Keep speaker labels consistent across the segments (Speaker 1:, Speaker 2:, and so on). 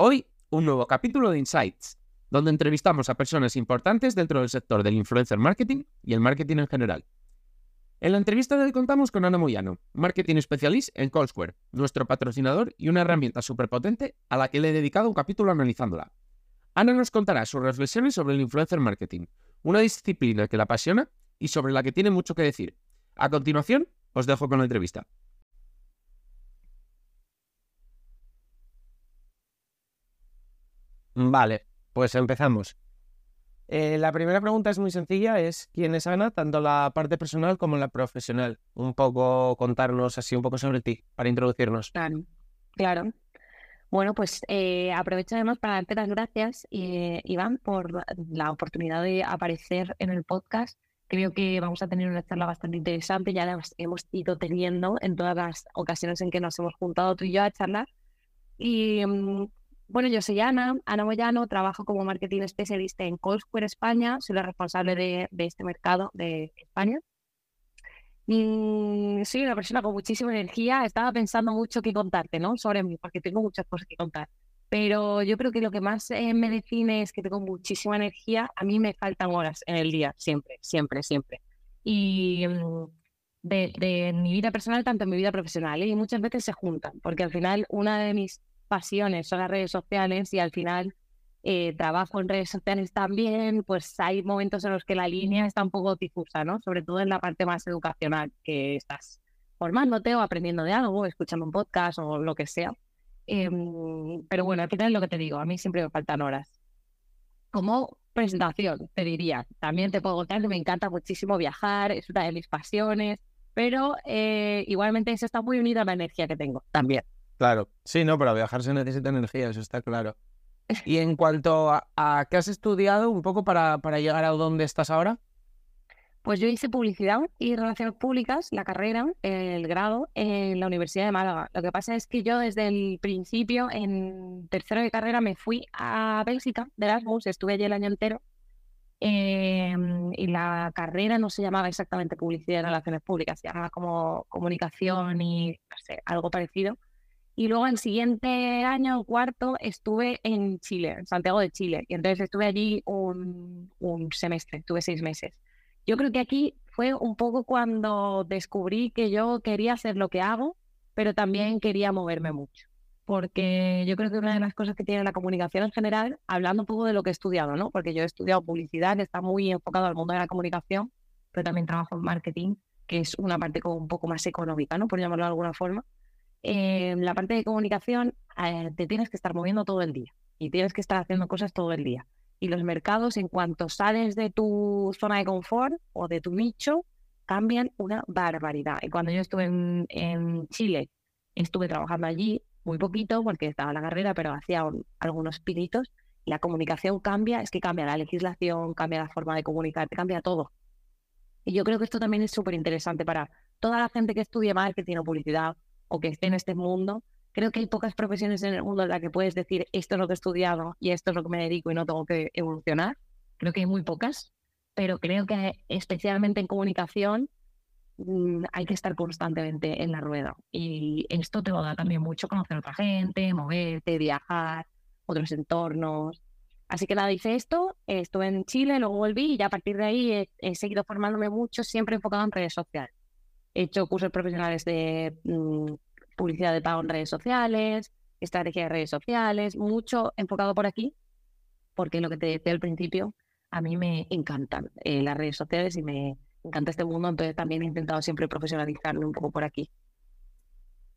Speaker 1: Hoy, un nuevo capítulo de Insights, donde entrevistamos a personas importantes dentro del sector del influencer marketing y el marketing en general. En la entrevista de hoy contamos con Ana Moyano, Marketing Specialist en Callsquare, nuestro patrocinador y una herramienta súper potente a la que le he dedicado un capítulo analizándola. Ana nos contará sus reflexiones sobre el influencer marketing, una disciplina que la apasiona y sobre la que tiene mucho que decir. A continuación, os dejo con la entrevista. Vale, pues empezamos. Eh, la primera pregunta es muy sencilla, es ¿quién es Ana? Tanto la parte personal como la profesional. Un poco contarnos así un poco sobre ti, para introducirnos.
Speaker 2: Claro, claro. Bueno, pues eh, aprovecho además para darte las gracias, eh, Iván, por la oportunidad de aparecer en el podcast. Creo que vamos a tener una charla bastante interesante, ya la hemos ido teniendo en todas las ocasiones en que nos hemos juntado tú y yo a charlar. Y mm, bueno, yo soy Ana, Ana Moyano, trabajo como marketing especialista en Callsquare España, soy la responsable de, este mercado de España. Y soy una persona con muchísima energía, estaba pensando mucho qué contarte, ¿no? Sobre mí, porque tengo muchas cosas que contar. Pero yo creo que lo que más eh, me define es que tengo muchísima energía. A mí me faltan horas en el día, siempre, siempre, siempre. Y mm, de, de mi vida personal, tanto en mi vida profesional, ¿eh? y muchas veces se juntan, porque al final una de mis pasiones son las redes sociales y al final eh, trabajo en redes sociales también, pues hay momentos en los que la línea está un poco difusa, ¿no? Sobre todo en la parte más educacional, que estás formándote o aprendiendo de algo, escuchando un podcast o lo que sea. Em, pero bueno, al final es lo que te digo, a mí siempre me faltan horas. Como presentación, te diría, también te puedo contar que me encanta muchísimo viajar, es una de mis pasiones, pero eh, igualmente eso está muy unido a la energía que tengo también.
Speaker 1: Claro, sí, no, para viajar se necesita energía, eso está claro. Y en cuanto a, qué has estudiado un poco para, para llegar a donde estás ahora.
Speaker 2: Pues yo hice publicidad y relaciones públicas, la carrera, el grado en la Universidad de Málaga. Lo que pasa es que yo desde el principio, en tercero de carrera, me fui a Bélgica de Erasmus, estuve allí el año entero. Em, y la carrera no se llamaba exactamente publicidad y relaciones públicas, se llamaba como comunicación y no sé, algo parecido. Y luego el siguiente año, cuarto, estuve en Chile, en Santiago de Chile. Y entonces estuve allí un, un semestre, estuve seis meses. Yo creo que aquí fue un poco cuando descubrí que yo quería hacer lo que hago, pero también quería moverme mucho. Porque yo creo que una de las cosas que tiene la comunicación en general, hablando un poco de lo que he estudiado, ¿no? Porque yo he estudiado publicidad, que está muy enfocado al mundo de la comunicación, pero también trabajo en marketing, que es una parte como un poco más económica, ¿no? Por llamarlo de alguna forma en la parte de comunicación eh, te tienes que estar moviendo todo el día y tienes que estar haciendo cosas todo el día. Y los mercados, en cuanto sales de tu zona de confort o de tu nicho, cambian una barbaridad. Y cuando yo estuve en, Chile, estuve trabajando allí muy poquito porque estaba en la carrera, pero hacía algunos pinitos. La comunicación cambia, es que cambia la legislación, cambia la forma de comunicar, cambia todo. Y yo creo que esto también es súper interesante para toda la gente que estudie marketing o publicidad o que esté en este mundo, creo que hay pocas profesiones en el mundo en las que puedes decir esto es lo que he estudiado y esto es lo que me dedico y no tengo que evolucionar. Creo que hay muy pocas, pero creo que especialmente en comunicación mm, hay que estar constantemente en la rueda. Y esto te lo da también mucho conocer a otra gente, moverte, viajar, otros entornos. Así que nada, hice esto, estuve en Chile, luego volví y ya a partir de ahí he seguido formándome mucho, siempre enfocado en redes sociales. He hecho cursos profesionales de mm, publicidad de pago en redes sociales, estrategia de redes sociales, mucho enfocado por aquí, porque lo que te decía al principio, a mí me encantan eh, las redes sociales y me encanta este mundo, entonces también he intentado siempre profesionalizarme un poco por aquí.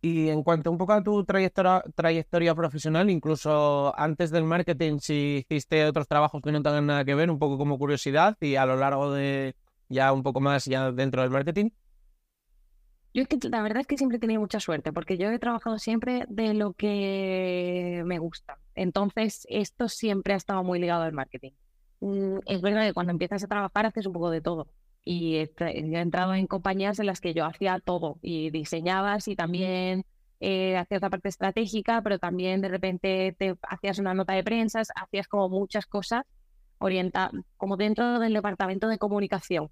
Speaker 1: Y en cuanto un poco a tu trayectoria, trayectoria profesional, incluso antes del marketing, si hiciste otros trabajos que no tengan nada que ver, un poco como curiosidad y a lo largo de ya un poco más ya dentro del marketing.
Speaker 2: Yo es que la verdad es que siempre he tenido mucha suerte porque yo he trabajado siempre de lo que me gusta. Entonces, esto siempre ha estado muy ligado al marketing. Mm, es verdad que cuando empiezas a trabajar haces un poco de todo y he, entrado en compañías en las que yo hacía todo y diseñabas y también eh, hacías la parte estratégica, pero también de repente te hacías una nota de prensa, hacías como muchas cosas orientadas, como dentro del departamento de comunicación.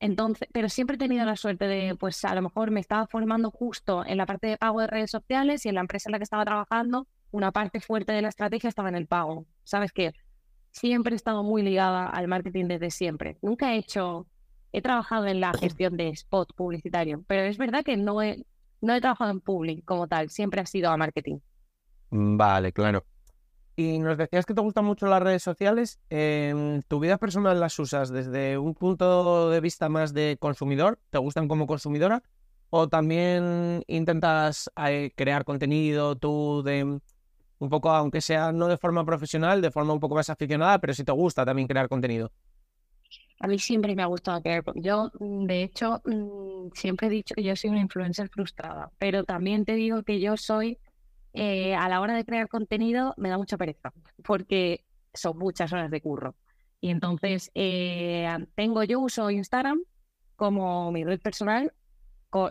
Speaker 2: Entonces, pero siempre he tenido la suerte de, pues a lo mejor me estaba formando justo en la parte de pago de redes sociales y en la empresa en la que estaba trabajando, una parte fuerte de la estrategia estaba en el pago. ¿Sabes qué? Siempre he estado muy ligada al marketing desde siempre. Nunca he hecho he trabajado en la gestión de spot publicitario, pero es verdad que no he, no he trabajado en public como tal, siempre ha sido a marketing.
Speaker 1: Mm, vale, claro. Y nos decías que te gustan mucho las redes sociales. ¿En ¿Tu vida personal las usas desde un punto de vista más de consumidor? ¿Te gustan como consumidora? ¿O también intentas eh, crear contenido tú de un poco, aunque sea no de forma profesional, de forma un poco más aficionada, pero si te gusta también crear contenido?
Speaker 2: A mí siempre me ha gustado crear. Yo, mm, de hecho, mm, siempre he dicho que yo soy una influencer frustrada, pero también te digo que yo soy, eh, a la hora de crear contenido, me da mucha pereza, porque son muchas horas de curro. Y entonces, eh, tengo, yo uso Instagram como mi red personal.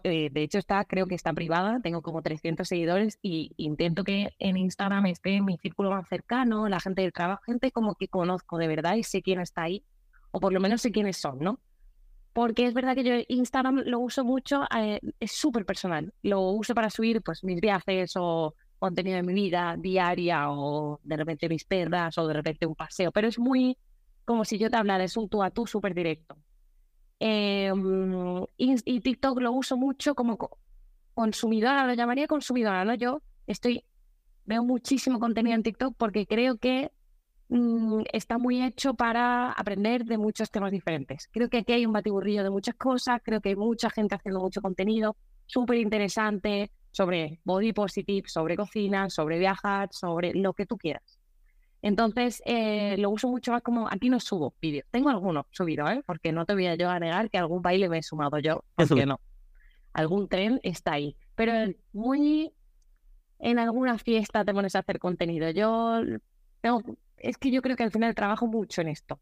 Speaker 2: Eh, de hecho, está, creo que está privada, tengo como 300 seguidores y intento que en Instagram esté mi círculo más cercano, la gente del trabajo, gente como que conozco de verdad y sé quién está ahí o por lo menos sé quiénes son, ¿no? Porque es verdad que yo Instagram lo uso mucho, eh, es súper personal. Lo uso para subir pues mis viajes o contenido de mi vida diaria o de repente mis perras o de repente un paseo, pero es muy como si yo te hablara, es un tú a tú súper directo. Em, y, TikTok lo uso mucho como consumidora, lo llamaría consumidora, ¿no? Yo estoy, veo muchísimo contenido en TikTok porque creo que Mm, está muy hecho para aprender de muchos temas diferentes. Creo que aquí hay un batiburrillo de muchas cosas, creo que hay mucha gente haciendo mucho contenido súper interesante sobre body positive, sobre cocina, sobre viajar, sobre lo que tú quieras. Entonces, eh, lo uso mucho más como, aquí no subo vídeos, tengo algunos subidos, ¿eh? porque no te voy a yo a negar que algún baile me he sumado yo, porque no. Algún tren está ahí, pero muy en alguna fiesta te pones a hacer contenido. Yo tengo es que yo creo que al final trabajo mucho en esto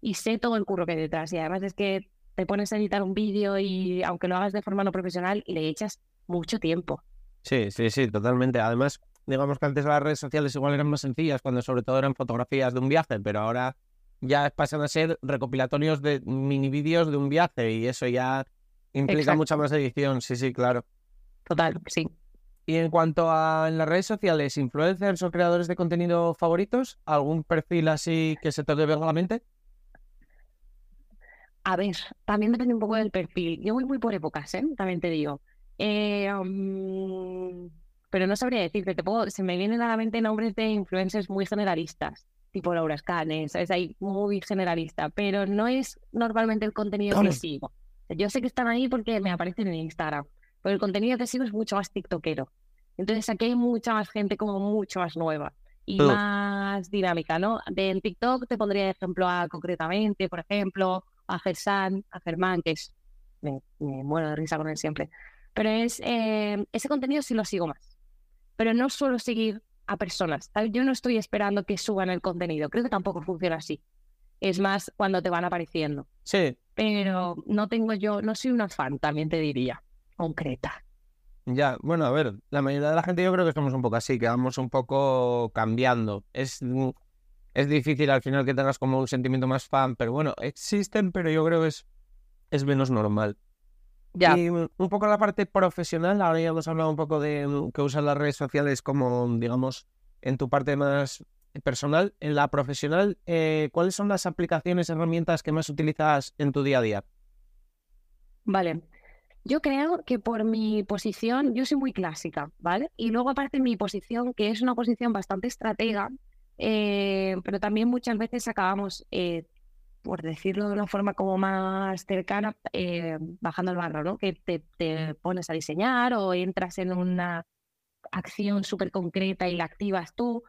Speaker 2: y sé todo el curro que hay detrás. Y además es que te pones a editar un vídeo y aunque lo hagas de forma no profesional, le echas mucho tiempo.
Speaker 1: Sí, sí, sí, totalmente. Además, digamos que antes las redes sociales igual eran más sencillas, cuando sobre todo eran fotografías de un viaje, pero ahora ya pasan a ser recopilatorios de mini vídeos de un viaje y eso ya implica mucha más edición. Sí, sí, claro.
Speaker 2: Total, sí.
Speaker 1: Y en cuanto a en las redes sociales, influencers o creadores de contenido favoritos, ¿algún perfil así que se te ver a la mente?
Speaker 2: A ver, también depende un poco del perfil. Yo voy muy por épocas, ¿eh? También te digo. Eh, pero no sabría decirte, te puedo, se me vienen a la mente nombres de influencers muy generalistas, tipo Laura Scanes, es ahí muy generalista, pero no es normalmente el contenido que sigo. Yo sé que están ahí porque me aparecen en Instagram pero el contenido que sigo es mucho más tiktokero. Entonces aquí hay mucha más gente como mucho más nueva y más dinámica, ¿no? De en TikTok te pondría ejemplo a concretamente, por ejemplo, a Gersan, a Germán, que es, me, muero de risa con él siempre. Pero es, eh, ese contenido sí lo sigo más. Pero no suelo seguir a personas. Yo no estoy esperando que suban el contenido. Creo que tampoco funciona así. Es más cuando te van apareciendo.
Speaker 1: Sí.
Speaker 2: Pero no tengo yo, no soy una fan, también te diría concreta.
Speaker 1: Ya, bueno, a ver, la mayoría de la gente yo creo que estamos un poco así, que vamos un poco cambiando. Es, es difícil al final que tengas como un sentimiento más fan, pero bueno, existen, pero yo creo que es, es menos normal. Ya. Y mm, un poco la parte profesional, ahora ya hemos hablado un poco de mm, que usas las redes sociales como, digamos, en tu parte más personal. En la profesional, eh, ¿cuáles son las aplicaciones, herramientas que más utilizas en tu día a día?
Speaker 2: Vale, Yo creo que por mi posición, yo soy muy clásica, ¿vale? Y luego aparte mi posición, que es una posición bastante estratega, eh, pero también muchas veces acabamos, eh, por decirlo de una forma como más cercana, eh, bajando el barro, ¿no? Que te, pones a diseñar o entras en una acción súper concreta y la activas tú.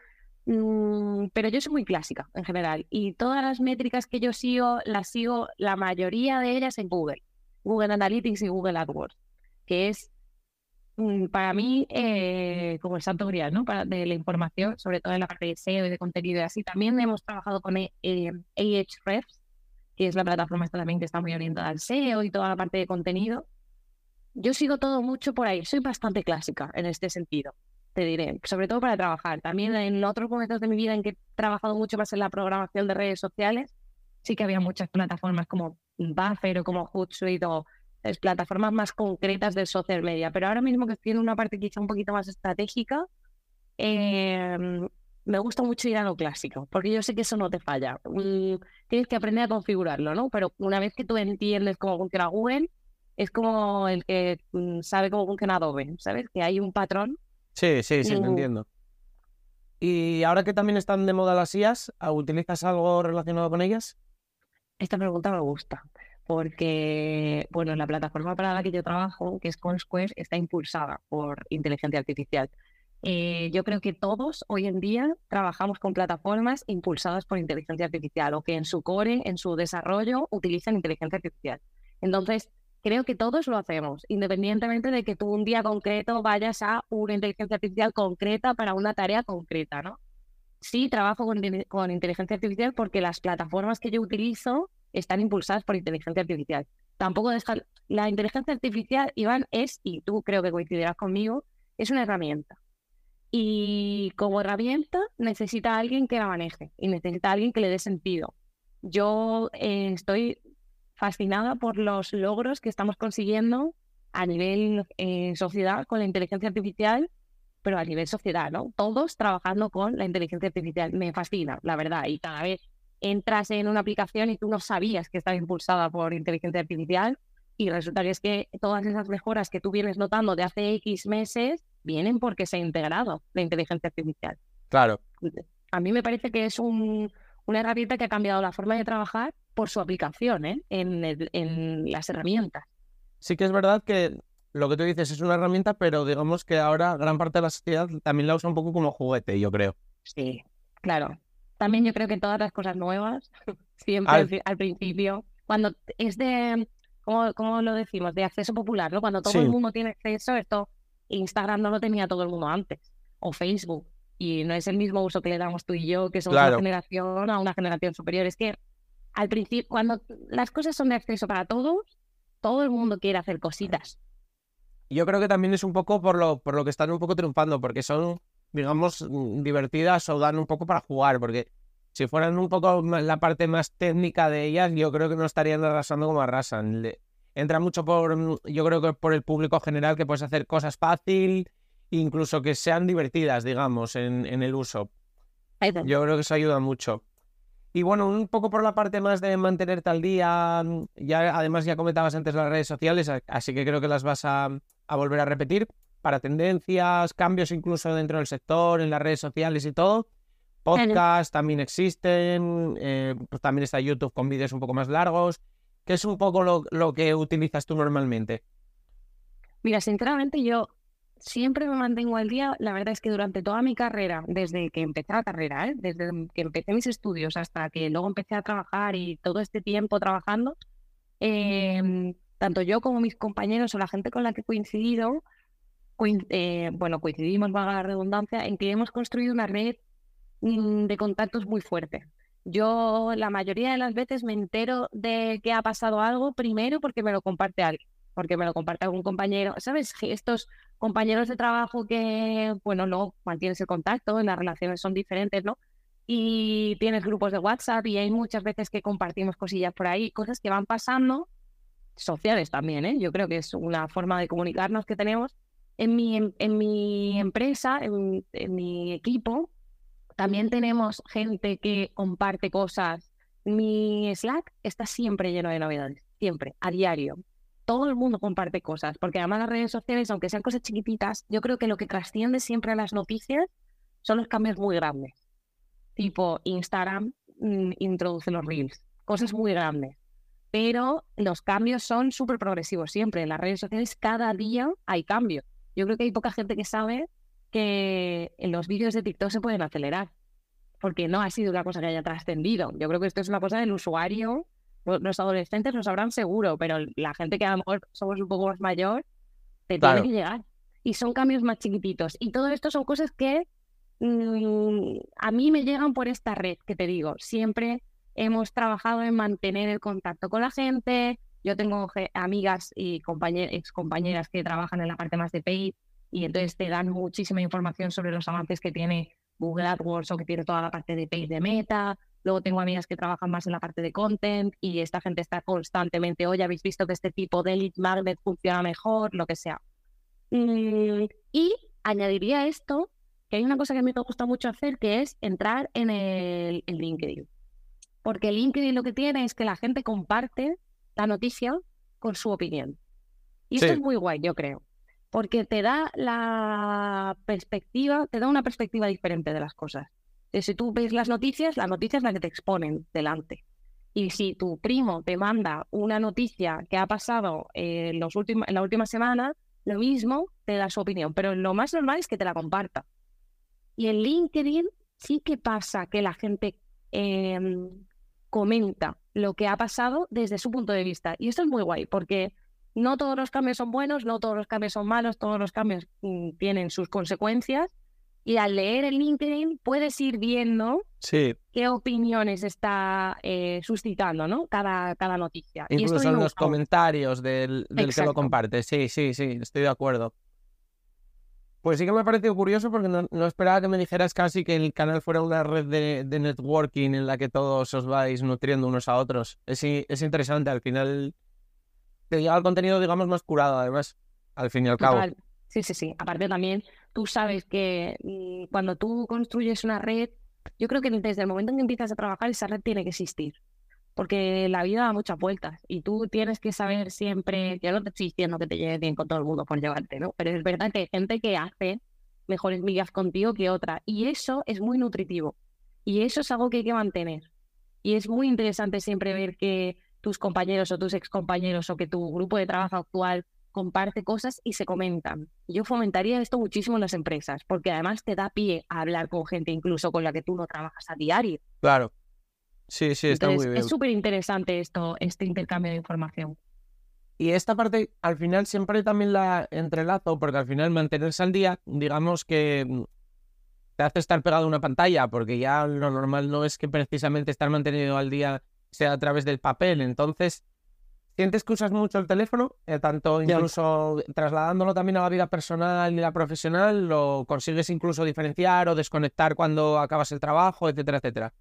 Speaker 2: Mm, pero yo soy muy clásica en general y todas las métricas que yo sigo, las sigo la mayoría de ellas en Google. Google Analytics y Google AdWords, que es mm, para mí eh, como el santo grial ¿no? para, de la información, sobre todo en la parte de SEO y de contenido y así. También hemos trabajado con eh, Ahrefs, que es la plataforma esta también que está muy orientada al SEO y toda la parte de contenido. Yo sigo todo mucho por ahí, soy bastante clásica en este sentido, te diré, sobre todo para trabajar. También en otros momentos de mi vida en que he trabajado mucho más en la programación de redes sociales, sí que había muchas plataformas como Buffer o como Hootsuite o es, plataformas más concretas del social media. Pero ahora mismo que tiene una parte quizá un poquito más estratégica, em, me gusta mucho ir a lo clásico, porque yo sé que eso no te falla. Mm, tienes que aprender a configurarlo, ¿no? Pero una vez que tú entiendes cómo funciona Google, es como el que mm, sabe cómo funciona Adobe, ¿sabes? Que hay un patrón.
Speaker 1: Sí, sí, sí, entiendo. Y ahora que también están de moda las IAS, ¿utilizas algo relacionado con ellas?
Speaker 2: Esta pregunta me gusta porque, bueno, la plataforma para la que yo trabajo, que es ConSquare, está impulsada por inteligencia artificial. Eh, yo creo que todos hoy en día trabajamos con plataformas impulsadas por inteligencia artificial o que en su core, en su desarrollo, utilizan inteligencia artificial. Entonces, creo que todos lo hacemos, independientemente de que tú un día concreto vayas a una inteligencia artificial concreta para una tarea concreta, ¿no? sí trabajo con, inteligencia artificial porque las plataformas que yo utilizo están impulsadas por inteligencia artificial. Tampoco dejar la inteligencia artificial, Iván, es, y tú creo que coincidirás conmigo, es una herramienta. Y como herramienta necesita alguien que la maneje y necesita alguien que le dé sentido. Yo eh, estoy fascinada por los logros que estamos consiguiendo a nivel eh, sociedad con la inteligencia artificial pero a nivel sociedad, ¿no? Todos trabajando con la inteligencia artificial. Me fascina, la verdad. Y cada vez entras en una aplicación y tú no sabías que estaba impulsada por inteligencia artificial y resulta que es que todas esas mejoras que tú vienes notando de hace X meses vienen porque se ha integrado la inteligencia artificial.
Speaker 1: Claro.
Speaker 2: A mí me parece que es un, una herramienta que ha cambiado la forma de trabajar por su aplicación ¿eh? en, en las herramientas.
Speaker 1: Sí que es verdad que lo que tú dices es una herramienta, pero digamos que ahora gran parte de la sociedad también la usa un poco como juguete, yo creo.
Speaker 2: Sí, claro. También yo creo que todas las cosas nuevas, siempre al, principio, cuando es de, ¿cómo, lo decimos? De acceso popular, ¿no? Cuando todo el mundo tiene acceso, esto Instagram no lo tenía todo el mundo antes, o Facebook, y no es el mismo uso que le damos tú y yo, que somos una generación a una generación superior. Es que al principio, cuando las cosas son de acceso para todos, todo el mundo quiere hacer cositas
Speaker 1: yo creo que también es un poco por lo, por lo que están un poco triunfando, porque son, digamos, mm, divertidas o dan un poco para jugar, porque si fueran un poco la parte más técnica de ellas, yo creo que no estarían arrasando como arrasan. Entra mucho por, yo creo que por el público general, que puedes hacer cosas fácil, incluso que sean divertidas, digamos, en, en el uso. Yo creo que eso ayuda mucho. Y bueno, un poco por la parte más de mantenerte al día, ya además ya comentabas antes las redes sociales, así que creo que las vas a, volver a repetir para tendencias, cambios incluso dentro del sector, en las redes sociales y todo. Podcasts también existen, eh, pues también está YouTube con vídeos un poco más largos. ¿Qué es un poco lo, que utilizas tú normalmente?
Speaker 2: Mira, sinceramente yo siempre me mantengo al día. La verdad es que durante toda mi carrera, desde que empecé la carrera, ¿eh? desde que empecé mis estudios hasta que luego empecé a trabajar y todo este tiempo trabajando, em, tanto yo como mis compañeros o la gente con la que he coincidido, eh, bueno, coincidimos, vaga la redundancia, en que hemos construido una red mm, de contactos muy fuerte. Yo la mayoría de las veces me entero de que ha pasado algo primero porque me lo comparte alguien porque me lo comparte algún compañero, ¿sabes? Estos compañeros de trabajo que, bueno, no mantienes el contacto, las relaciones son diferentes, ¿no? Y tienes grupos de WhatsApp y hay muchas veces que compartimos cosillas por ahí, cosas que van pasando, sociales también, ¿eh? Yo creo que es una forma de comunicarnos que tenemos. En mi, en, mi empresa, en, en mi equipo, también tenemos gente que comparte cosas. Mi Slack está siempre lleno de novedades, siempre, a diario todo el mundo comparte cosas, porque además las redes sociales, aunque sean cosas chiquititas, yo creo que lo que trasciende siempre a las noticias son los cambios muy grandes. Tipo Instagram mm, introduce los reels, cosas muy grandes. Pero los cambios son súper progresivos siempre. En las redes sociales cada día hay cambios. Yo creo que hay poca gente que sabe que en los vídeos de TikTok se pueden acelerar, porque no ha sido una cosa que haya trascendido. Yo creo que esto es una cosa del usuario los adolescentes lo sabrán seguro, pero la gente que a lo mejor somos un poco más mayor, te tiene que llegar. Y son cambios más chiquititos. Y todo esto son cosas que mm, a mí me llegan por esta red que te digo. Siempre hemos trabajado en mantener el contacto con la gente. Yo tengo amigas y ex compañeras que trabajan en la parte más de paid y entonces te dan muchísima información sobre los avances que tiene Google AdWords o que tiene toda la parte de paid de Meta Luego tengo amigas que trabajan más en la parte de content y esta gente está constantemente, oye, habéis visto que este tipo de lead magnet funciona mejor, lo que sea. Mm, y añadiría esto, que hay una cosa que a mí me gusta mucho hacer, que es entrar en el LinkedIn. Porque el LinkedIn lo que tiene es que la gente comparte la noticia con su opinión. Y esto es muy guay, yo creo. Porque te da la perspectiva, te da una perspectiva diferente de las cosas si tú ves las noticias, la noticia es la que te exponen delante. Y si tu primo te manda una noticia que ha pasado en, los últimos, en la última semana, lo mismo te da su opinión. Pero lo más normal es que te la comparta. Y en LinkedIn sí que pasa que la gente em, comenta lo que ha pasado desde su punto de vista. Y esto es muy guay, porque no todos los cambios son buenos, no todos los cambios son malos, todos los cambios mm, tienen sus consecuencias y al leer el LinkedIn puedes ir viendo qué opiniones está eh, suscitando ¿no? cada, cada noticia.
Speaker 1: Incluso en los comentarios del, del que lo comparte. Sí, sí, sí, estoy de acuerdo. Pues sí que me ha parecido curioso porque no, esperaba que me dijeras casi que el canal fuera una red de, de networking en la que todos os vais nutriendo unos a otros. Es, es interesante, al final te llega el contenido, digamos, más curado, además, al fin y al cabo.
Speaker 2: Sí, sí, sí. Aparte también, tú sabes que mm, cuando tú construyes una red, yo creo que desde el momento en que empiezas a trabajar, esa red tiene que existir. Porque la vida da muchas vueltas y tú tienes que saber siempre, yo no te estoy diciendo que te lleves bien con todo el mundo por llevarte, ¿no? Pero es verdad que hay gente que hace mejores migas contigo que otra y eso es muy nutritivo y eso es algo que hay que mantener. Y es muy interesante siempre ver que tus compañeros o tus excompañeros o que tu grupo de trabajo actual comparte cosas y se comentan. Yo fomentaría esto muchísimo en las empresas, porque además te da pie a hablar con gente incluso con la que tú no trabajas a diario.
Speaker 1: Claro. Sí, sí, está muy bien.
Speaker 2: Es súper interesante esto, este intercambio de información.
Speaker 1: Y esta parte al final siempre también la entrelazo, porque al final mantenerse al día, digamos que mm, te hace estar pegado a una pantalla, porque ya lo normal no es que precisamente estar mantenido al día sea a través del papel. Entonces, ¿Sientes que usas mucho el teléfono? Eh, tanto incluso trasladándolo también a la vida personal y la profesional, ¿lo consigues incluso diferenciar o desconectar cuando acabas el trabajo, etcétera, etcétera?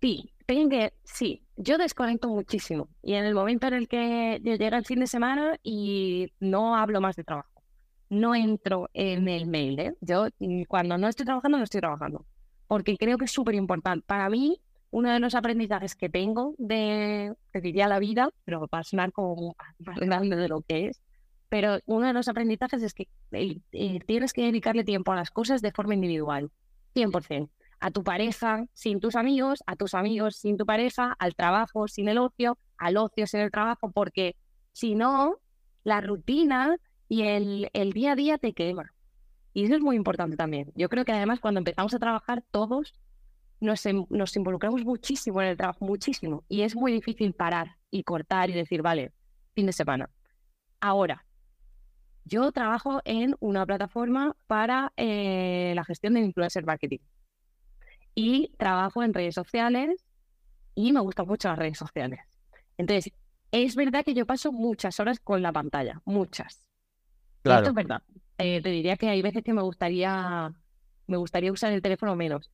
Speaker 2: Sí, tengo que, sí, yo desconecto muchísimo. Y en el momento en el que llega el fin de semana y no hablo más de trabajo, no entro en el mail. ¿eh? Yo mm, cuando no estoy trabajando, no estoy trabajando. Porque creo que es súper importante. Para mí, uno de los aprendizajes que tengo de, te diría la vida, pero va a sonar como más grande de lo que es, pero uno de los aprendizajes es que eh, eh, tienes que dedicarle tiempo a las cosas de forma individual, 100%. A tu pareja sin tus amigos, a tus amigos sin tu pareja, al trabajo sin el ocio, al ocio sin el trabajo, porque si no, la rutina y el, el día a día te quema. Y eso es muy importante también. Yo creo que además cuando empezamos a trabajar todos Em, nos, involucramos muchísimo en el trabajo, muchísimo. Y es muy difícil parar y cortar y decir, vale, fin de semana. Ahora, yo trabajo en una plataforma para eh, la gestión de influencer marketing. Y trabajo en redes sociales y me gustan mucho las redes sociales. Entonces, es verdad que yo paso muchas horas con la pantalla, muchas. Claro. Esto es verdad. Eh, te diría que hay veces que me gustaría, me gustaría usar el teléfono menos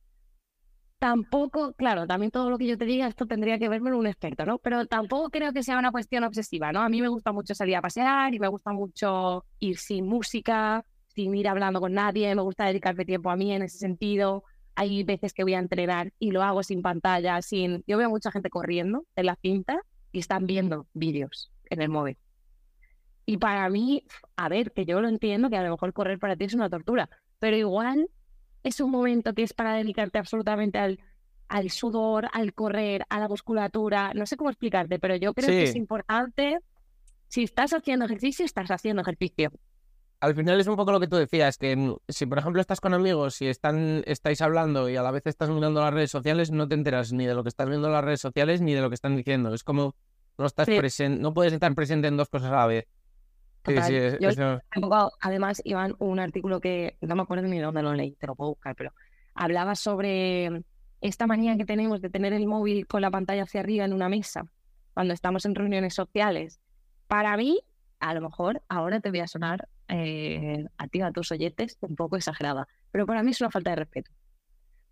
Speaker 2: tampoco, claro, también todo lo que yo te diga, esto tendría que verme un experto, ¿no? Pero tampoco creo que sea una cuestión obsesiva, ¿no? A mí me gusta mucho salir a pasear y me gusta mucho ir sin música, sin ir hablando con nadie, me gusta dedicarme tiempo a mí en ese sentido. Hay veces que voy a entrenar y lo hago sin pantalla, sin... Yo veo mucha gente corriendo en la cinta y están viendo vídeos en el móvil. Y para mí, a ver, que yo lo entiendo, que a lo mejor correr para ti es una tortura, pero igual es un momento que es para dedicarte absolutamente al, al sudor, al correr, a la musculatura, no sé cómo explicarte, pero yo creo que es importante, si estás haciendo ejercicio, estás haciendo ejercicio.
Speaker 1: Al final es un poco lo que tú decías, que mm, si por ejemplo estás con amigos y están, estáis hablando y a la vez estás mirando las redes sociales, no te enteras ni de lo que estás viendo en las redes sociales ni de lo que están diciendo. Es como no estás presente, no puedes estar presente en dos cosas a la vez.
Speaker 2: Además, Iván, un artículo que no me acuerdo ni dónde lo leí, te lo puedo buscar, pero hablaba sobre esta manía que tenemos de tener el móvil con la pantalla hacia arriba en una mesa cuando estamos en reuniones sociales. Para mí, a lo mejor ahora te voy a sonar eh, a ti, a tus oyentes, un poco exagerada, pero para mí es una falta de respeto.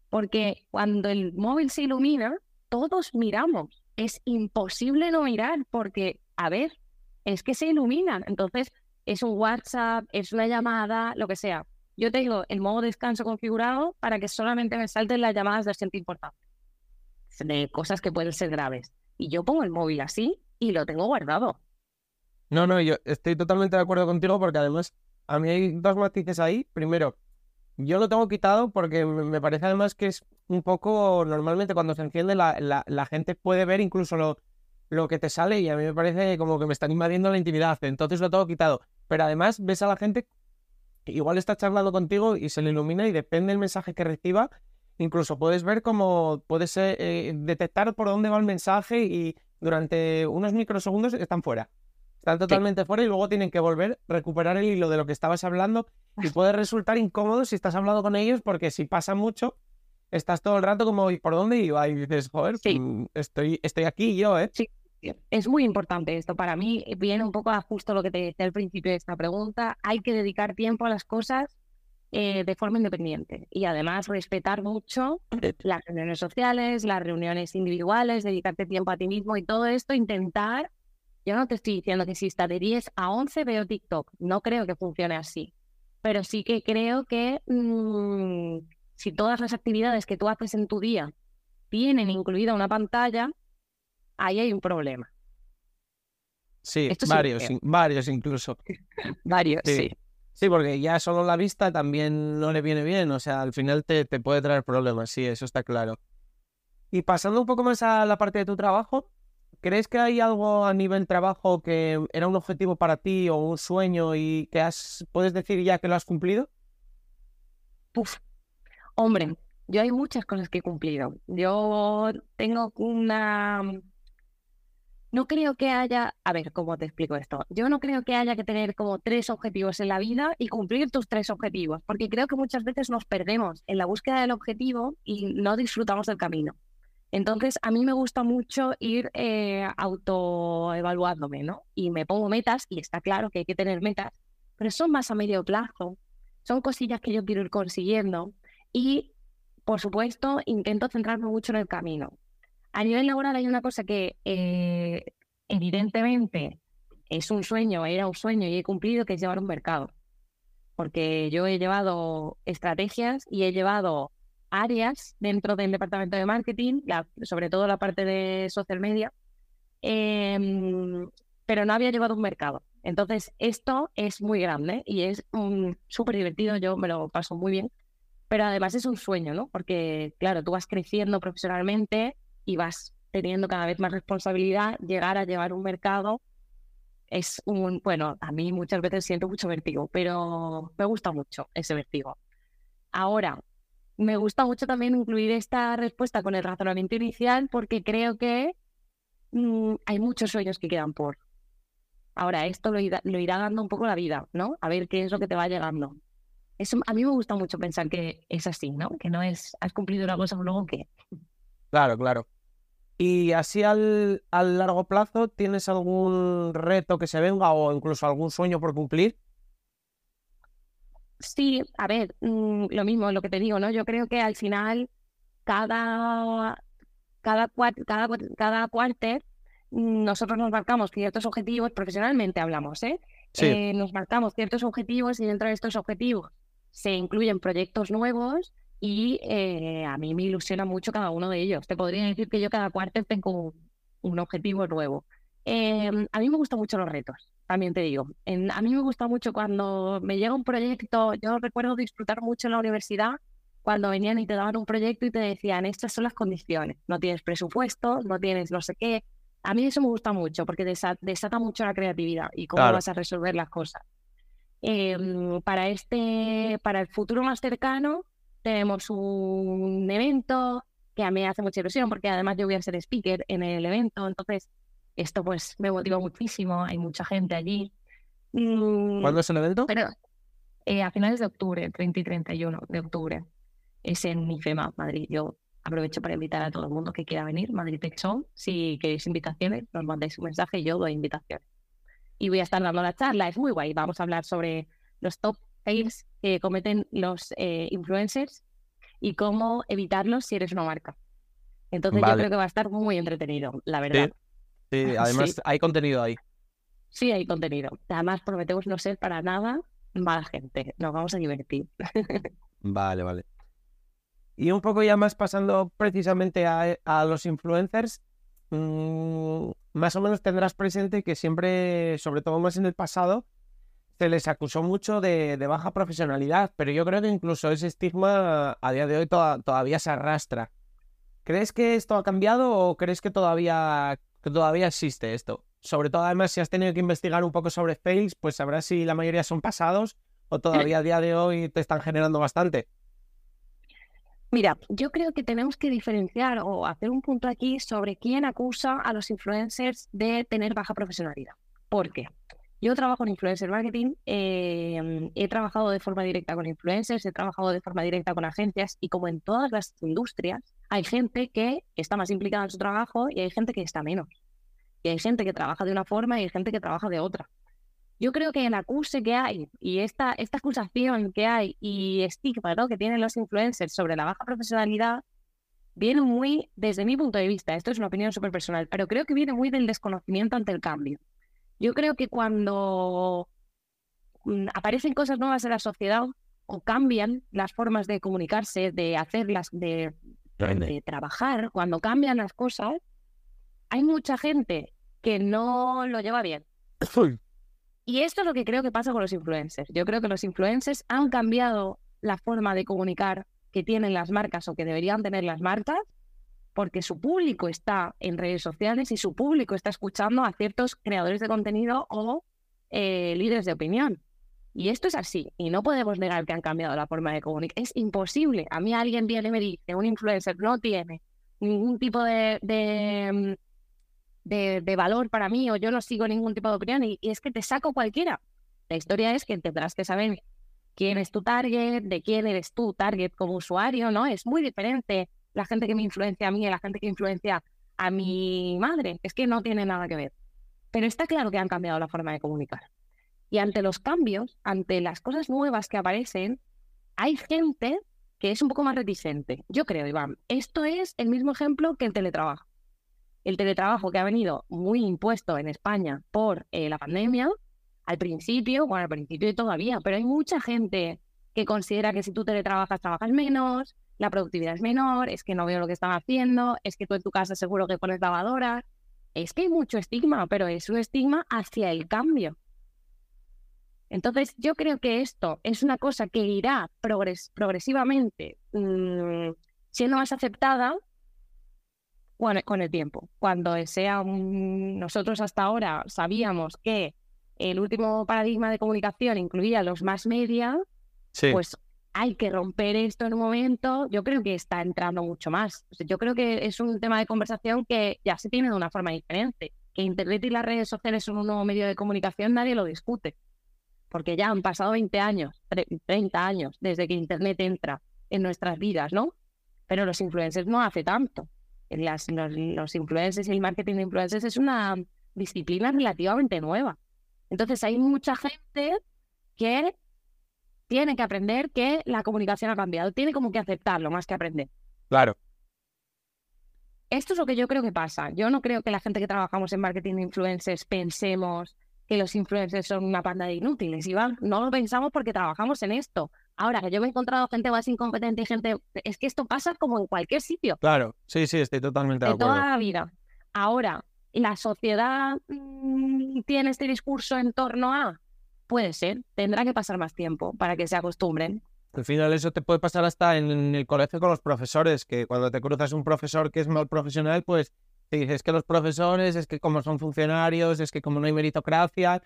Speaker 2: Porque cuando el móvil se ilumina, todos miramos. Es imposible no mirar porque, a ver, es que se iluminan. Entonces, es un WhatsApp, es una llamada, lo que sea. Yo tengo el modo descanso configurado para que solamente me salten las llamadas de gente importante, de cosas que pueden ser graves. Y yo pongo el móvil así y lo tengo guardado.
Speaker 1: No, no, yo estoy totalmente de acuerdo contigo porque además a mí hay dos matices ahí. Primero, yo lo tengo quitado porque me parece además que es un poco, normalmente cuando se enciende la, la, gente puede ver incluso lo, lo que te sale y a mí me parece como que me están invadiendo la intimidad, entonces lo tengo quitado. Pero además ves a la gente igual está charlando contigo y se le ilumina y depende del mensaje que reciba, incluso puedes ver cómo puedes eh, detectar por dónde va el mensaje y durante unos microsegundos están fuera. Están totalmente fuera y luego tienen que volver, recuperar el hilo de lo que estabas hablando y puede resultar incómodo si estás hablando con ellos porque si pasa mucho, estás todo el rato como, ¿y por dónde iba? Y dices, joder, mm, estoy, estoy aquí yo, ¿eh?
Speaker 2: Sí, es muy importante esto. Para mí eh, viene un poco a justo lo que te decía al principio de esta pregunta. Hay que dedicar tiempo a las cosas eh, de forma independiente y además respetar mucho las reuniones sociales, las reuniones individuales, dedicarte tiempo a ti mismo y todo esto, intentar, yo no te estoy diciendo que si está de 10 a 11 veo TikTok, no creo que funcione así, pero sí que creo que mm, si todas las actividades que tú haces en tu día tienen incluida una pantalla, ahí hay un problema.
Speaker 1: Sí, varios, varios incluso.
Speaker 2: varios, sí.
Speaker 1: sí. porque ya solo la vista también no le viene bien, o sea, al final te, te puede traer problemas, sí, eso está claro. Y pasando un poco más a la parte de tu trabajo, ¿crees que hay algo a nivel trabajo que era un objetivo para ti o un sueño y que has, puedes decir ya que lo has cumplido?
Speaker 2: Puf, hombre, yo hay muchas cosas que he cumplido. Yo tengo una no creo que haya, a ver, ¿cómo te explico esto? Yo no creo que haya que tener como tres objetivos en la vida y cumplir tus tres objetivos, porque creo que muchas veces nos perdemos en la búsqueda del objetivo y no disfrutamos del camino. Entonces, a mí me gusta mucho ir eh, autoevaluándome, ¿no? Y me pongo metas, y está claro que hay que tener metas, pero son más a medio plazo, son cosillas que yo quiero ir consiguiendo y, por supuesto, intento centrarme mucho en el camino. A nivel laboral hay una cosa que eh, evidentemente es un sueño, era un sueño y he cumplido, que es llevar un mercado. Porque yo he llevado estrategias y he llevado áreas dentro del departamento de marketing, sobre todo la parte de social media, em, pero no había llevado un mercado. Entonces, esto es muy grande y es súper divertido, yo me lo paso muy bien, pero además es un sueño, ¿no? Porque, claro, tú vas creciendo profesionalmente, y vas teniendo cada vez más responsabilidad, llegar a llevar un mercado es un, bueno, a mí muchas veces siento mucho vértigo, pero me gusta mucho ese vértigo. Ahora, me gusta mucho también incluir esta respuesta con el razonamiento inicial porque creo que mm, hay muchos sueños que quedan por. Ahora, esto lo irá, lo irá, dando un poco la vida, ¿no? A ver qué es lo que te va llegando. Eso, a mí me gusta mucho pensar que es así, ¿no? Que no es, has cumplido una cosa, luego qué.
Speaker 1: Claro, claro. Y así al, largo plazo, ¿tienes algún reto que se venga o incluso algún sueño por cumplir?
Speaker 2: Sí, a ver, mm, lo mismo, lo que te digo, ¿no? Yo creo que al final cada, cada, cada, cada cuarter mm, nosotros nos marcamos ciertos objetivos, profesionalmente hablamos, ¿eh? Sí. ¿eh? Nos marcamos ciertos objetivos y dentro de estos objetivos se incluyen proyectos nuevos y eh, a mí me ilusiona mucho cada uno de ellos. Te podría decir que yo cada cuarto tengo un objetivo nuevo. Em, a mí me gustan mucho los retos, también te digo. a mí me gusta mucho cuando me llega un proyecto, yo recuerdo disfrutar mucho en la universidad cuando venían y te daban un proyecto y te decían, estas son las condiciones, no tienes presupuesto, no tienes no sé qué. A mí eso me gusta mucho porque desata, mucho la creatividad y cómo vas a resolver las cosas. Em, para, este, para el futuro más cercano tenemos un evento que a mí hace mucha ilusión porque además yo voy a ser speaker en el evento, entonces esto pues me motiva muchísimo, hay mucha gente allí.
Speaker 1: Mm, ¿Cuándo es el evento?
Speaker 2: Pero eh, a finales de octubre, 30 y 31 de octubre es en IFEMA, Madrid. Yo aprovecho para invitar a todo el mundo que quiera venir, Madrid Tech Si queréis invitaciones, nos mandéis un mensaje y yo doy invitaciones. Y voy a estar dando la charla, es muy guay. Vamos a hablar sobre los top fails que cometen los eh, influencers y cómo evitarlos si eres una marca. Entonces yo creo que va a estar muy entretenido, la verdad.
Speaker 1: Sí, además hay contenido ahí.
Speaker 2: Sí, hay contenido. Además prometemos no ser para nada mala gente. Nos vamos a divertir.
Speaker 1: vale, vale. Y un poco ya más pasando precisamente a, los influencers, mm, más o menos tendrás presente que siempre, sobre todo más en el pasado, se les acusó mucho de, baja profesionalidad, pero yo creo que incluso ese estigma a día de hoy todavía se arrastra. ¿Crees que esto ha cambiado o crees que todavía, que todavía existe esto? Sobre todo, además, si has tenido que investigar un poco sobre fails, pues sabrás si la mayoría son pasados o todavía a día de hoy te están generando bastante.
Speaker 2: Mira, yo creo que tenemos que diferenciar o hacer un punto aquí sobre quién acusa a los influencers de tener baja profesionalidad. ¿Por qué? Yo trabajo en influencer marketing, em, he trabajado de forma directa con influencers, he trabajado de forma directa con agencias y como en todas las industrias, hay gente que está más implicada en su trabajo y hay gente que está menos. Y hay gente que trabaja de una forma y hay gente que trabaja de otra. Yo creo que el acuse que hay y esta, acusación que hay y estigma que tienen los influencers sobre la baja profesionalidad viene muy, desde mi punto de vista, esto es una opinión súper personal, pero creo que viene muy del desconocimiento ante el cambio. Yo creo que cuando mm, aparecen cosas nuevas en la sociedad o cambian las formas de comunicarse, de hacerlas, de, de trabajar, cuando cambian las cosas, hay mucha gente que no lo lleva bien. Y esto es lo que creo que pasa con los influencers. Yo creo que los influencers han cambiado la forma de comunicar que tienen las marcas o que deberían tener las marcas porque su público está en redes sociales y su público está escuchando a ciertos creadores de contenido o eh, líderes de opinión. Y esto es así, y no podemos negar que han cambiado la forma de comunicar. Es imposible. A mí alguien viene y me dice, un influencer no tiene ningún tipo de, de, de, valor para mí o yo no sigo ningún tipo de opinión y, es que te saco cualquiera. La historia es que tendrás que saber quién es tu target, de quién eres tú target como usuario, ¿no? Es muy diferente la gente que me influencia a mí y la gente que influencia a mi madre. Es que no tiene nada que ver. Pero está claro que han cambiado la forma de comunicar. Y ante los cambios, ante las cosas nuevas que aparecen, hay gente que es un poco más reticente. Yo creo, Iván, esto es el mismo ejemplo que el teletrabajo el teletrabajo que ha venido muy impuesto en España por eh, la pandemia, al principio, bueno, al principio todavía, pero hay mucha gente que considera que si tú teletrabajas trabajas menos, la productividad es menor, es que no veo lo que están haciendo, es que tú en tu casa seguro que pones lavadoras. Es que hay mucho estigma, pero es un estigma hacia el cambio. Entonces, yo creo que esto es una cosa que irá progresivamente mm, siendo más aceptada con el tiempo. Cuando sea nosotros hasta ahora sabíamos que el último paradigma de comunicación incluía los más media, pues hay que romper esto en un momento. Yo creo que está entrando mucho más. yo creo que es un tema de conversación que ya se tiene de una forma diferente. Que Internet y las redes sociales son un nuevo medio de comunicación, nadie lo discute. Porque ya han pasado 20 años, 30 años desde que Internet entra en nuestras vidas, ¿no? Pero los influencers no hace tanto los, influencers y el marketing de influencers es una disciplina relativamente nueva. Entonces hay mucha gente que tiene que aprender que la comunicación ha cambiado, tiene como que aceptarlo más que aprender.
Speaker 1: Claro.
Speaker 2: Esto es lo que yo creo que pasa. Yo no creo que la gente que trabajamos en marketing de influencers pensemos que los influencers son una panda de inútiles, Iván. No lo pensamos porque trabajamos en esto. Ahora, que yo me he encontrado gente más incompetente y gente... Es que esto pasa como en cualquier sitio.
Speaker 1: Claro, sí, sí, estoy totalmente de, acuerdo.
Speaker 2: toda la vida. Ahora, la sociedad mm, tiene este discurso en torno a, puede ser, tendrá que pasar más tiempo para que se acostumbren.
Speaker 1: Al final eso te puede pasar hasta en el colegio con los profesores, que cuando te cruzas un profesor que es mal profesional, pues te dices que los profesores, es que como son funcionarios, es que como no hay meritocracia,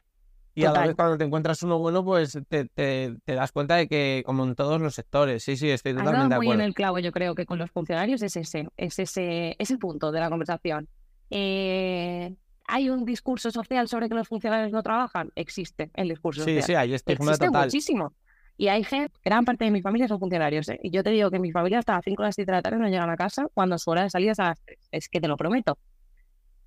Speaker 1: y a la vez cuando te encuentras uno bueno, pues te, te, das cuenta de que como en todos los sectores, sí, sí, estoy totalmente de acuerdo.
Speaker 2: muy en el clavo, yo creo que con los funcionarios es ese, es ese, ese punto de la conversación. Eh, ¿Hay un discurso social sobre que los funcionarios no trabajan? Existe el discurso
Speaker 1: sí,
Speaker 2: social.
Speaker 1: Sí, sí, hay estigma Existe total.
Speaker 2: muchísimo. Y hay gente, gran parte de mi familia son funcionarios. ¿eh? Y yo te digo que mi familia hasta las 5 o las 7 de la tarde no llegan a casa cuando su hora de salida es a las 3. Es que te lo prometo.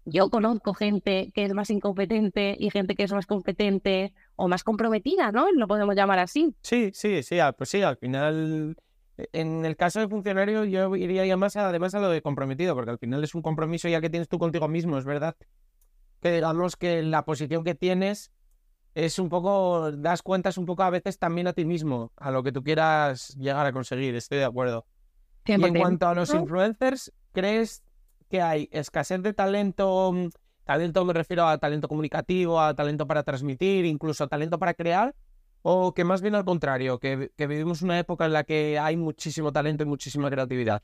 Speaker 2: Yo conozco gente que es más incompetente y gente que es más competente o más comprometida, ¿no? Lo podemos llamar así.
Speaker 1: Sí, sí, sí. Pues sí, al final, e, en el caso de funcionario, yo iría ya más además a lo de comprometido, porque al final es un compromiso ya que tienes tú contigo mismo, es verdad. Que digamos que la posición que tienes es un poco, das cuentas un poco a veces también a ti mismo, a lo que tú quieras llegar a conseguir, estoy de acuerdo. Y en cuanto a los influencers, ¿crees que hay escasez de talento? Mm, talento me refiero a talento comunicativo, a talento para transmitir, incluso a talento para crear, o que más bien al contrario, que, que vivimos una época en la que hay muchísimo talento y muchísima creatividad.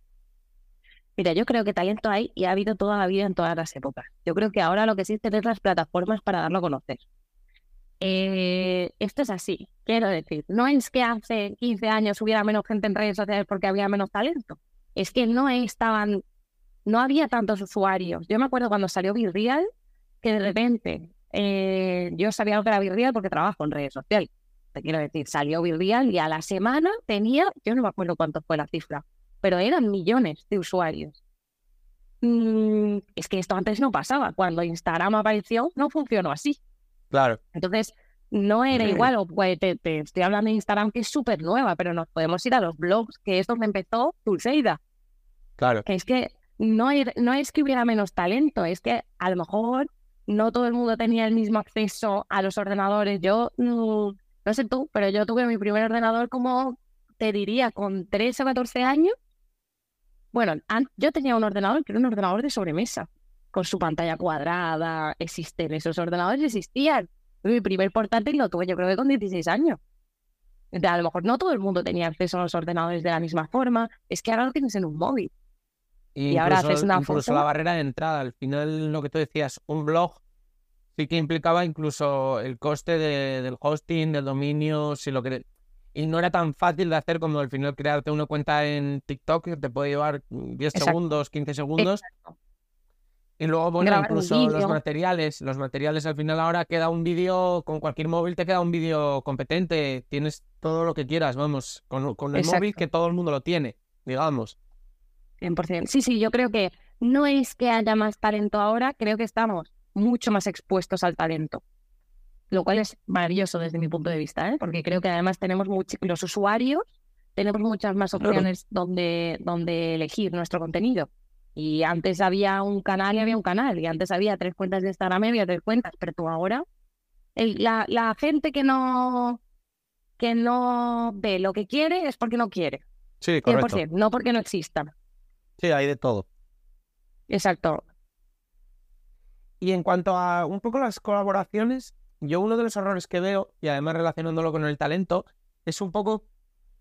Speaker 2: Mira, yo creo que talento hay y ha habido toda la vida en todas las épocas. Yo creo que ahora lo que existen es las plataformas para darlo a conocer. Eh, esto es así, quiero decir, no es que hace 15 años hubiera menos gente en redes sociales porque había menos talento, es que no estaban, no había tantos usuarios. Yo me acuerdo cuando salió Virreal, que de repente eh, yo sabía lo que era Virreal porque trabajo en redes sociales. Te quiero decir, salió Virreal y a la semana tenía, yo no me acuerdo cuánto fue la cifra, pero eran millones de usuarios. Mm, es que esto antes no pasaba. Cuando Instagram apareció, no funcionó así.
Speaker 1: Claro.
Speaker 2: Entonces, no era igual, o pues, te, estoy hablando de Instagram que es súper nueva, pero nos podemos ir a los blogs, que es donde empezó Dulceida.
Speaker 1: Claro.
Speaker 2: Que es que no, no es que hubiera menos talento, es que a lo mejor no todo el mundo tenía el mismo acceso a los ordenadores. Yo, mm, no sé tú, pero yo tuve mi primer ordenador como, te diría, con 13 o 14 años. Bueno, yo tenía un ordenador que era un ordenador de sobremesa con su pantalla cuadrada, existen esos ordenadores, existían. Mi primer portátil lo tuve yo creo que con 16 años. a lo mejor no todo el mundo tenía acceso a los ordenadores de la misma forma, es que ahora lo tienes en un móvil.
Speaker 1: y ahora haces una incluso la barrera de entrada, al final lo que tú decías, un blog sí que implicaba incluso el coste del hosting, del dominio, si lo que y no era tan fácil de hacer como al final crearte una cuenta en TikTok que te puede llevar 10 segundos, 15 segundos. Y luego, bueno, incluso los materiales, los materiales al final ahora queda un vídeo, con cualquier móvil te queda un vídeo competente, tienes todo lo que quieras, vamos, con, con el móvil que todo el mundo lo tiene, digamos.
Speaker 2: 100%. Sí, sí, yo creo que no es que haya más talento ahora, creo que estamos mucho más expuestos al talento, lo cual es maravilloso desde mi punto de vista, ¿eh? porque creo que además tenemos los usuarios, tenemos muchas más opciones donde, donde elegir nuestro contenido. Y antes había un canal y había un canal, y antes había tres cuentas de Instagram y había tres cuentas, pero tú ahora, la, la gente que no, que no ve lo que quiere es porque no quiere.
Speaker 1: Sí, correcto.
Speaker 2: no porque no exista.
Speaker 1: Sí, hay de todo.
Speaker 2: Exacto.
Speaker 1: Y en cuanto a un poco las colaboraciones, yo uno de los errores que veo, y además relacionándolo con el talento, es un poco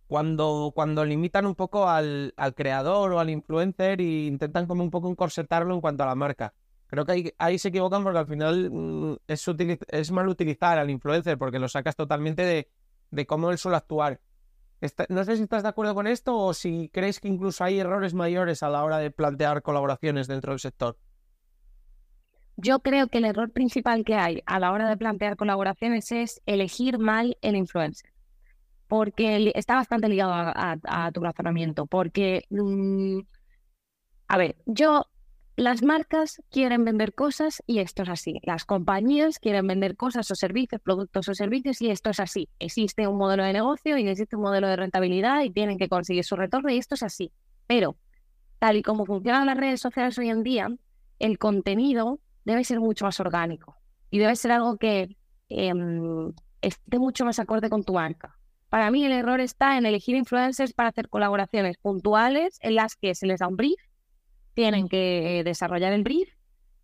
Speaker 1: cuando, cuando limitan un poco al, al, creador o al influencer e intentan como un poco encorsetarlo en cuanto a la marca. Creo que ahí, ahí se equivocan porque al final mm, es, mal utilizar al influencer porque lo sacas totalmente de, de cómo él suele actuar. no sé si estás de acuerdo con esto o si crees que incluso hay errores mayores a la hora de plantear colaboraciones dentro del sector.
Speaker 2: Yo creo que el error principal que hay a la hora de plantear colaboraciones es elegir mal el influencer porque está bastante ligado a, tu razonamiento, porque, mm, a ver, yo, las marcas quieren vender cosas y esto es así, las compañías quieren vender cosas o servicios, productos o servicios y esto es así, existe un modelo de negocio y existe un modelo de rentabilidad y tienen que conseguir su retorno y esto es así, pero tal y como funcionan las redes sociales hoy en día, el contenido debe ser mucho más orgánico y debe ser algo que em, esté mucho más acorde con tu marca. Para mí el error está en elegir influencers para hacer colaboraciones puntuales en las que se les da un brief, tienen que desarrollar el brief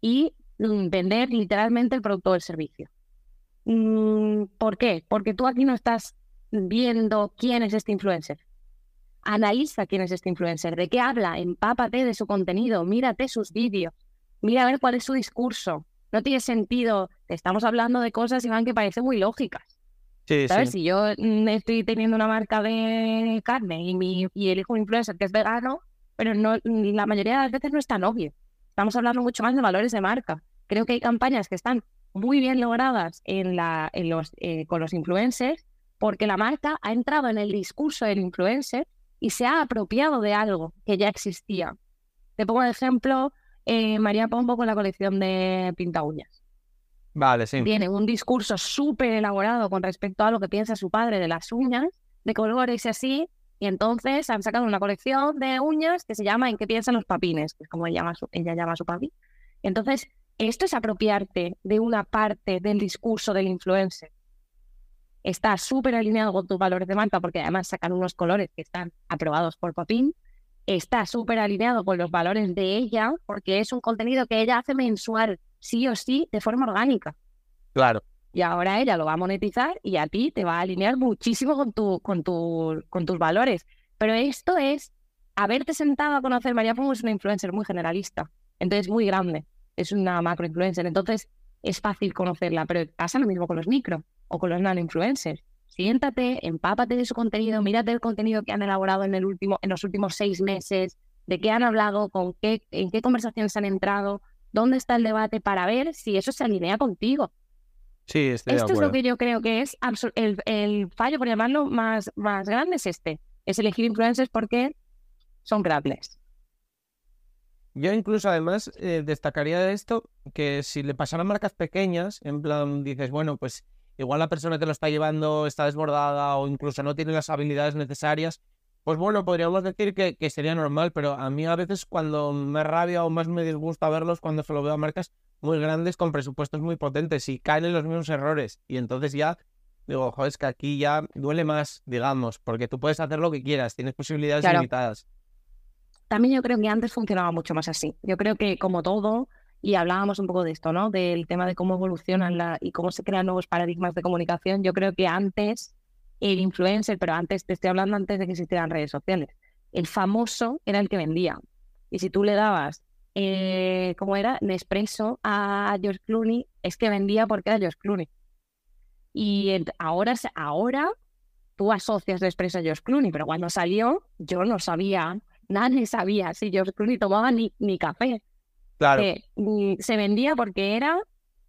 Speaker 2: y mm, vender literalmente el producto o el servicio. Mm, ¿Por qué? Porque tú aquí no estás viendo quién es este influencer. Analiza quién es este influencer, de qué habla, empápate de su contenido, mírate sus vídeos, mira a ver cuál es su discurso. No tiene sentido, estamos hablando de cosas, Iván, que parecen muy lógicas.
Speaker 1: Sí,
Speaker 2: ¿Sabes?
Speaker 1: sí.
Speaker 2: Si yo mm, estoy teniendo una marca de carne y, mi, y elijo un influencer que es vegano, pero no, la mayoría de las veces no es tan obvio. Estamos hablando mucho más de valores de marca. Creo que hay campañas que están muy bien logradas en la, en los, eh, con los influencers porque la marca ha entrado en el discurso del influencer y se ha apropiado de algo que ya existía. Te pongo de ejemplo eh, María Pombo con la colección de pinta uñas.
Speaker 1: Vale, sí.
Speaker 2: Tiene un discurso súper elaborado con respecto a lo que piensa su padre de las uñas, de colores y así, y entonces han sacado una colección de uñas que se llama ¿En qué piensan los papines? Que es como ella llama, su, ella llama a su papi. Entonces, esto es apropiarte de una parte del discurso del influencer. Está súper alineado con tus valores de marca porque además sacan unos colores que están aprobados por Papín. Está súper alineado con los valores de ella porque es un contenido que ella hace mensual, sí o sí, de forma orgánica.
Speaker 1: Claro.
Speaker 2: Y ahora ella lo va a monetizar y a ti te va a alinear muchísimo con, tu, con, tu, con tus valores. Pero esto es haberte sentado a conocer. María Pombo es una influencer muy generalista, entonces muy grande. Es una macro influencer, entonces es fácil conocerla. Pero pasa lo mismo con los micro o con los nano influencers. Siéntate, empápate de su contenido, mírate el contenido que han elaborado en, el último, en los últimos seis meses, de qué han hablado, con qué, en qué conversaciones han entrado, dónde está el debate para ver si eso se alinea contigo.
Speaker 1: Sí, estoy de
Speaker 2: Esto es lo que yo creo que es el, el fallo, por llamarlo más, más grande, es este. Es elegir influencers porque son crapless.
Speaker 1: Yo incluso además eh, destacaría de esto que si le pasaran marcas pequeñas, en plan dices, bueno, pues igual la persona que lo está llevando está desbordada o incluso no tiene las habilidades necesarias, pues bueno, podríamos decir que, que sería normal, pero a mí a veces cuando me rabia o más me disgusta verlos cuando se lo veo a marcas muy grandes con presupuestos muy potentes y caen en los mismos errores y entonces ya digo, joder, es que aquí ya duele más, digamos, porque tú puedes hacer lo que quieras, tienes posibilidades
Speaker 2: Claro.
Speaker 1: limitadas.
Speaker 2: También yo creo que antes funcionaba mucho más así. Yo creo que como todo, y hablábamos un poco de esto, ¿no? Del tema de cómo evolucionan la, y cómo se crean nuevos paradigmas de comunicación. Yo creo que antes el influencer, pero antes te estoy hablando antes de que existieran redes sociales, el famoso era el que vendía. Y si tú le dabas, eh, ¿cómo era? Nespresso a George Clooney, es que vendía porque era George Clooney. Y ent- ahora, ahora tú asocias Nespresso a George Clooney, pero cuando salió yo no sabía, nadie sabía si George Clooney tomaba ni, ni café.
Speaker 1: Claro,
Speaker 2: Que, mm, se vendía porque era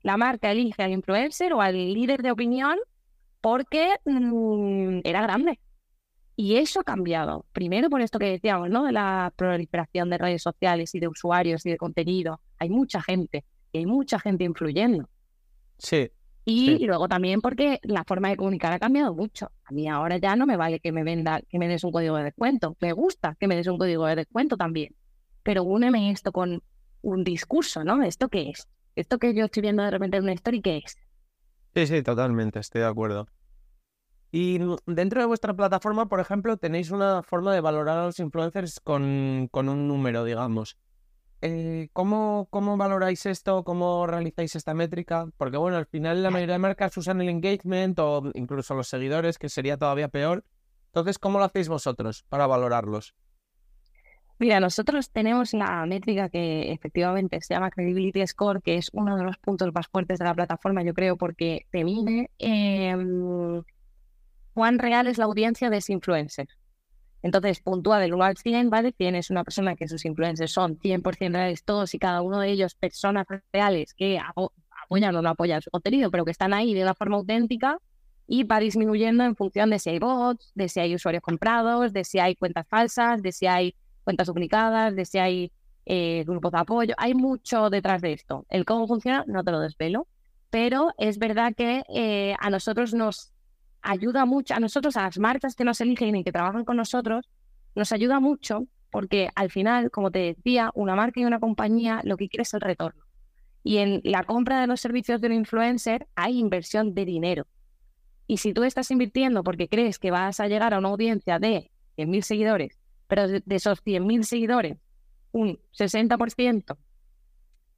Speaker 2: la marca elige al influencer o al líder de opinión porque mm, era grande. Y eso ha cambiado. Primero por esto que decíamos, ¿no? De la proliferación de redes sociales y de usuarios y de contenido. Hay mucha gente y hay mucha gente influyendo.
Speaker 1: sí.
Speaker 2: Y
Speaker 1: Sí.
Speaker 2: luego también porque la forma de comunicar ha cambiado mucho. A mí ahora ya no me vale que me venda, que me des un código de descuento. Me gusta que me des un código de descuento también. Pero úneme esto con un discurso, ¿no? ¿Esto qué es? Esto que yo estoy viendo de repente en una story, ¿qué es?
Speaker 1: Sí, sí, totalmente, estoy de acuerdo. Y dentro de vuestra plataforma, por ejemplo, tenéis una forma de valorar a los influencers con, con un número, digamos. Eh, ¿cómo, cómo valoráis esto? ¿Cómo realizáis esta métrica? Porque bueno, al final la mayoría de marcas usan el engagement o incluso los seguidores, que sería todavía peor. Entonces, ¿cómo lo hacéis vosotros para valorarlos?
Speaker 2: Mira, nosotros tenemos la métrica que efectivamente se llama Credibility Score, que es uno de los puntos más fuertes de la plataforma, yo creo, porque te mide em, cuán real es la audiencia de ese influencer. Entonces, puntúa del 1 al 100, ¿vale? 100 es una persona que sus influencers son 100% reales, todos y cada uno de ellos personas reales que apo- apoyan o no apoyan su contenido, pero que están ahí de una forma auténtica y va disminuyendo en función de si hay bots, de si hay usuarios comprados, de si hay cuentas falsas, de si hay cuentas duplicadas, de si hay eh, grupos de apoyo. Hay mucho detrás de esto. El cómo funciona no te lo desvelo, pero es verdad que eh, a nosotros nos ayuda mucho, a nosotros, a las marcas que nos eligen y que trabajan con nosotros, nos ayuda mucho porque al final, como te decía, una marca y una compañía lo que quiere es el retorno. Y en la compra de los servicios de un influencer hay inversión de dinero. Y si tú estás invirtiendo porque crees que vas a llegar a una audiencia de 100.000 seguidores, pero de, esos 100.000 seguidores, un 60%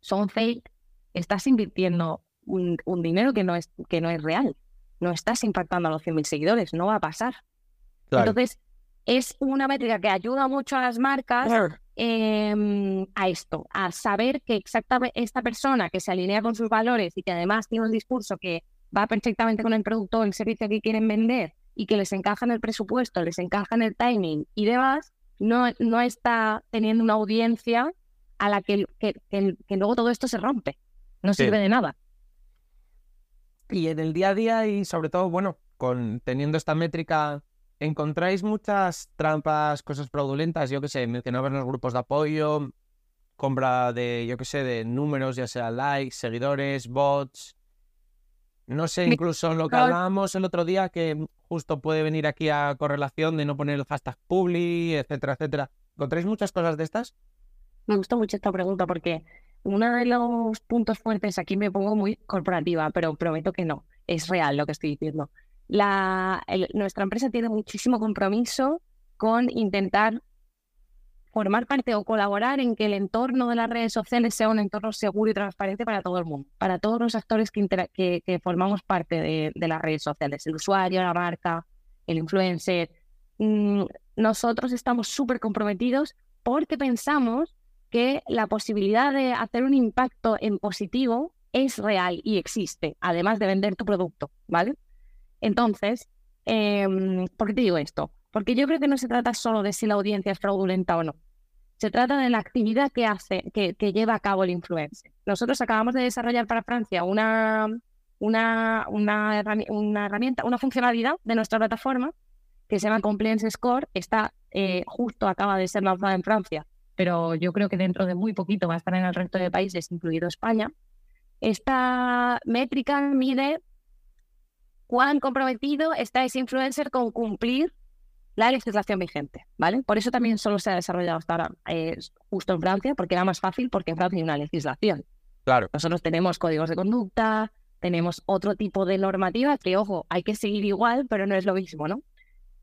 Speaker 2: son fake, estás invirtiendo un, dinero que no, es, que no es real. No estás impactando a los 100.000 seguidores, no va a pasar. Entonces, es una métrica que ayuda mucho a las marcas em, a esto, a saber que exactamente esta persona que se alinea con sus valores y que además tiene un discurso que va perfectamente con el producto o el servicio que quieren vender y que les encaja en el presupuesto, les encaja en el timing y demás, no, no está teniendo una audiencia a la que, que, luego todo esto se rompe. No sirve de nada.
Speaker 1: Y en el día a día y sobre todo, bueno, con teniendo esta métrica, ¿encontráis muchas trampas, cosas fraudulentas? Yo qué sé, mencionabas los grupos de apoyo, compra de, yo qué sé, de números, ya sea likes, seguidores, bots. No sé, incluso lo que hablábamos el otro día, que justo puede venir aquí a correlación de no poner el hashtag publi, etcétera, etcétera. ¿Encontráis muchas cosas de estas?
Speaker 2: Me gusta mucho esta pregunta porque uno de los puntos fuertes, aquí me pongo muy corporativa, pero prometo que no, es real lo que estoy diciendo. La, nuestra empresa tiene muchísimo compromiso con intentar formar parte o colaborar en que el entorno de las redes sociales sea un entorno seguro y transparente para todo el mundo, para todos los actores que, formamos parte de, las redes sociales, el usuario, la marca, el influencer. Mm, nosotros estamos súper comprometidos porque pensamos que la posibilidad de hacer un impacto en positivo es real y existe, además de vender tu producto, ¿vale? Entonces, em, ¿por qué te digo esto? Porque yo creo que no se trata solo de si la audiencia es fraudulenta o no. Se trata de la actividad que hace, que, lleva a cabo el influencer. Nosotros acabamos de desarrollar para Francia una, una, una, herramienta, una funcionalidad de nuestra plataforma que se llama Compliance Score. Está eh, justo acaba de ser lanzada en Francia, pero yo creo que dentro de muy poquito va a estar en el resto de países, incluido España. Esta métrica mide cuán comprometido está ese influencer con cumplir la legislación vigente, ¿vale? Por eso también solo se ha desarrollado hasta ahora eh, justo en Francia, porque era más fácil, porque en Francia hay una legislación.
Speaker 1: Claro.
Speaker 2: Nosotros tenemos códigos de conducta, tenemos otro tipo de normativa que, ojo, hay que seguir igual, pero no es lo mismo, ¿no?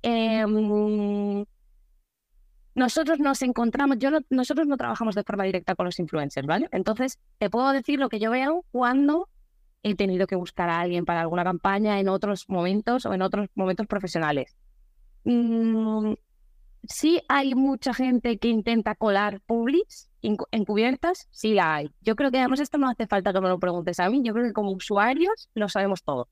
Speaker 2: Em, nosotros nos encontramos, yo nosotros no trabajamos de forma directa con los influencers, ¿vale? Entonces, te puedo decir lo que yo veo cuando he tenido que buscar a alguien para alguna campaña en otros momentos o en otros momentos profesionales. Mm, sí hay mucha gente que intenta colar publics encubiertas, sí la hay. Yo creo que además esto no hace falta que me lo preguntes a mí, yo creo que como usuarios lo sabemos todos.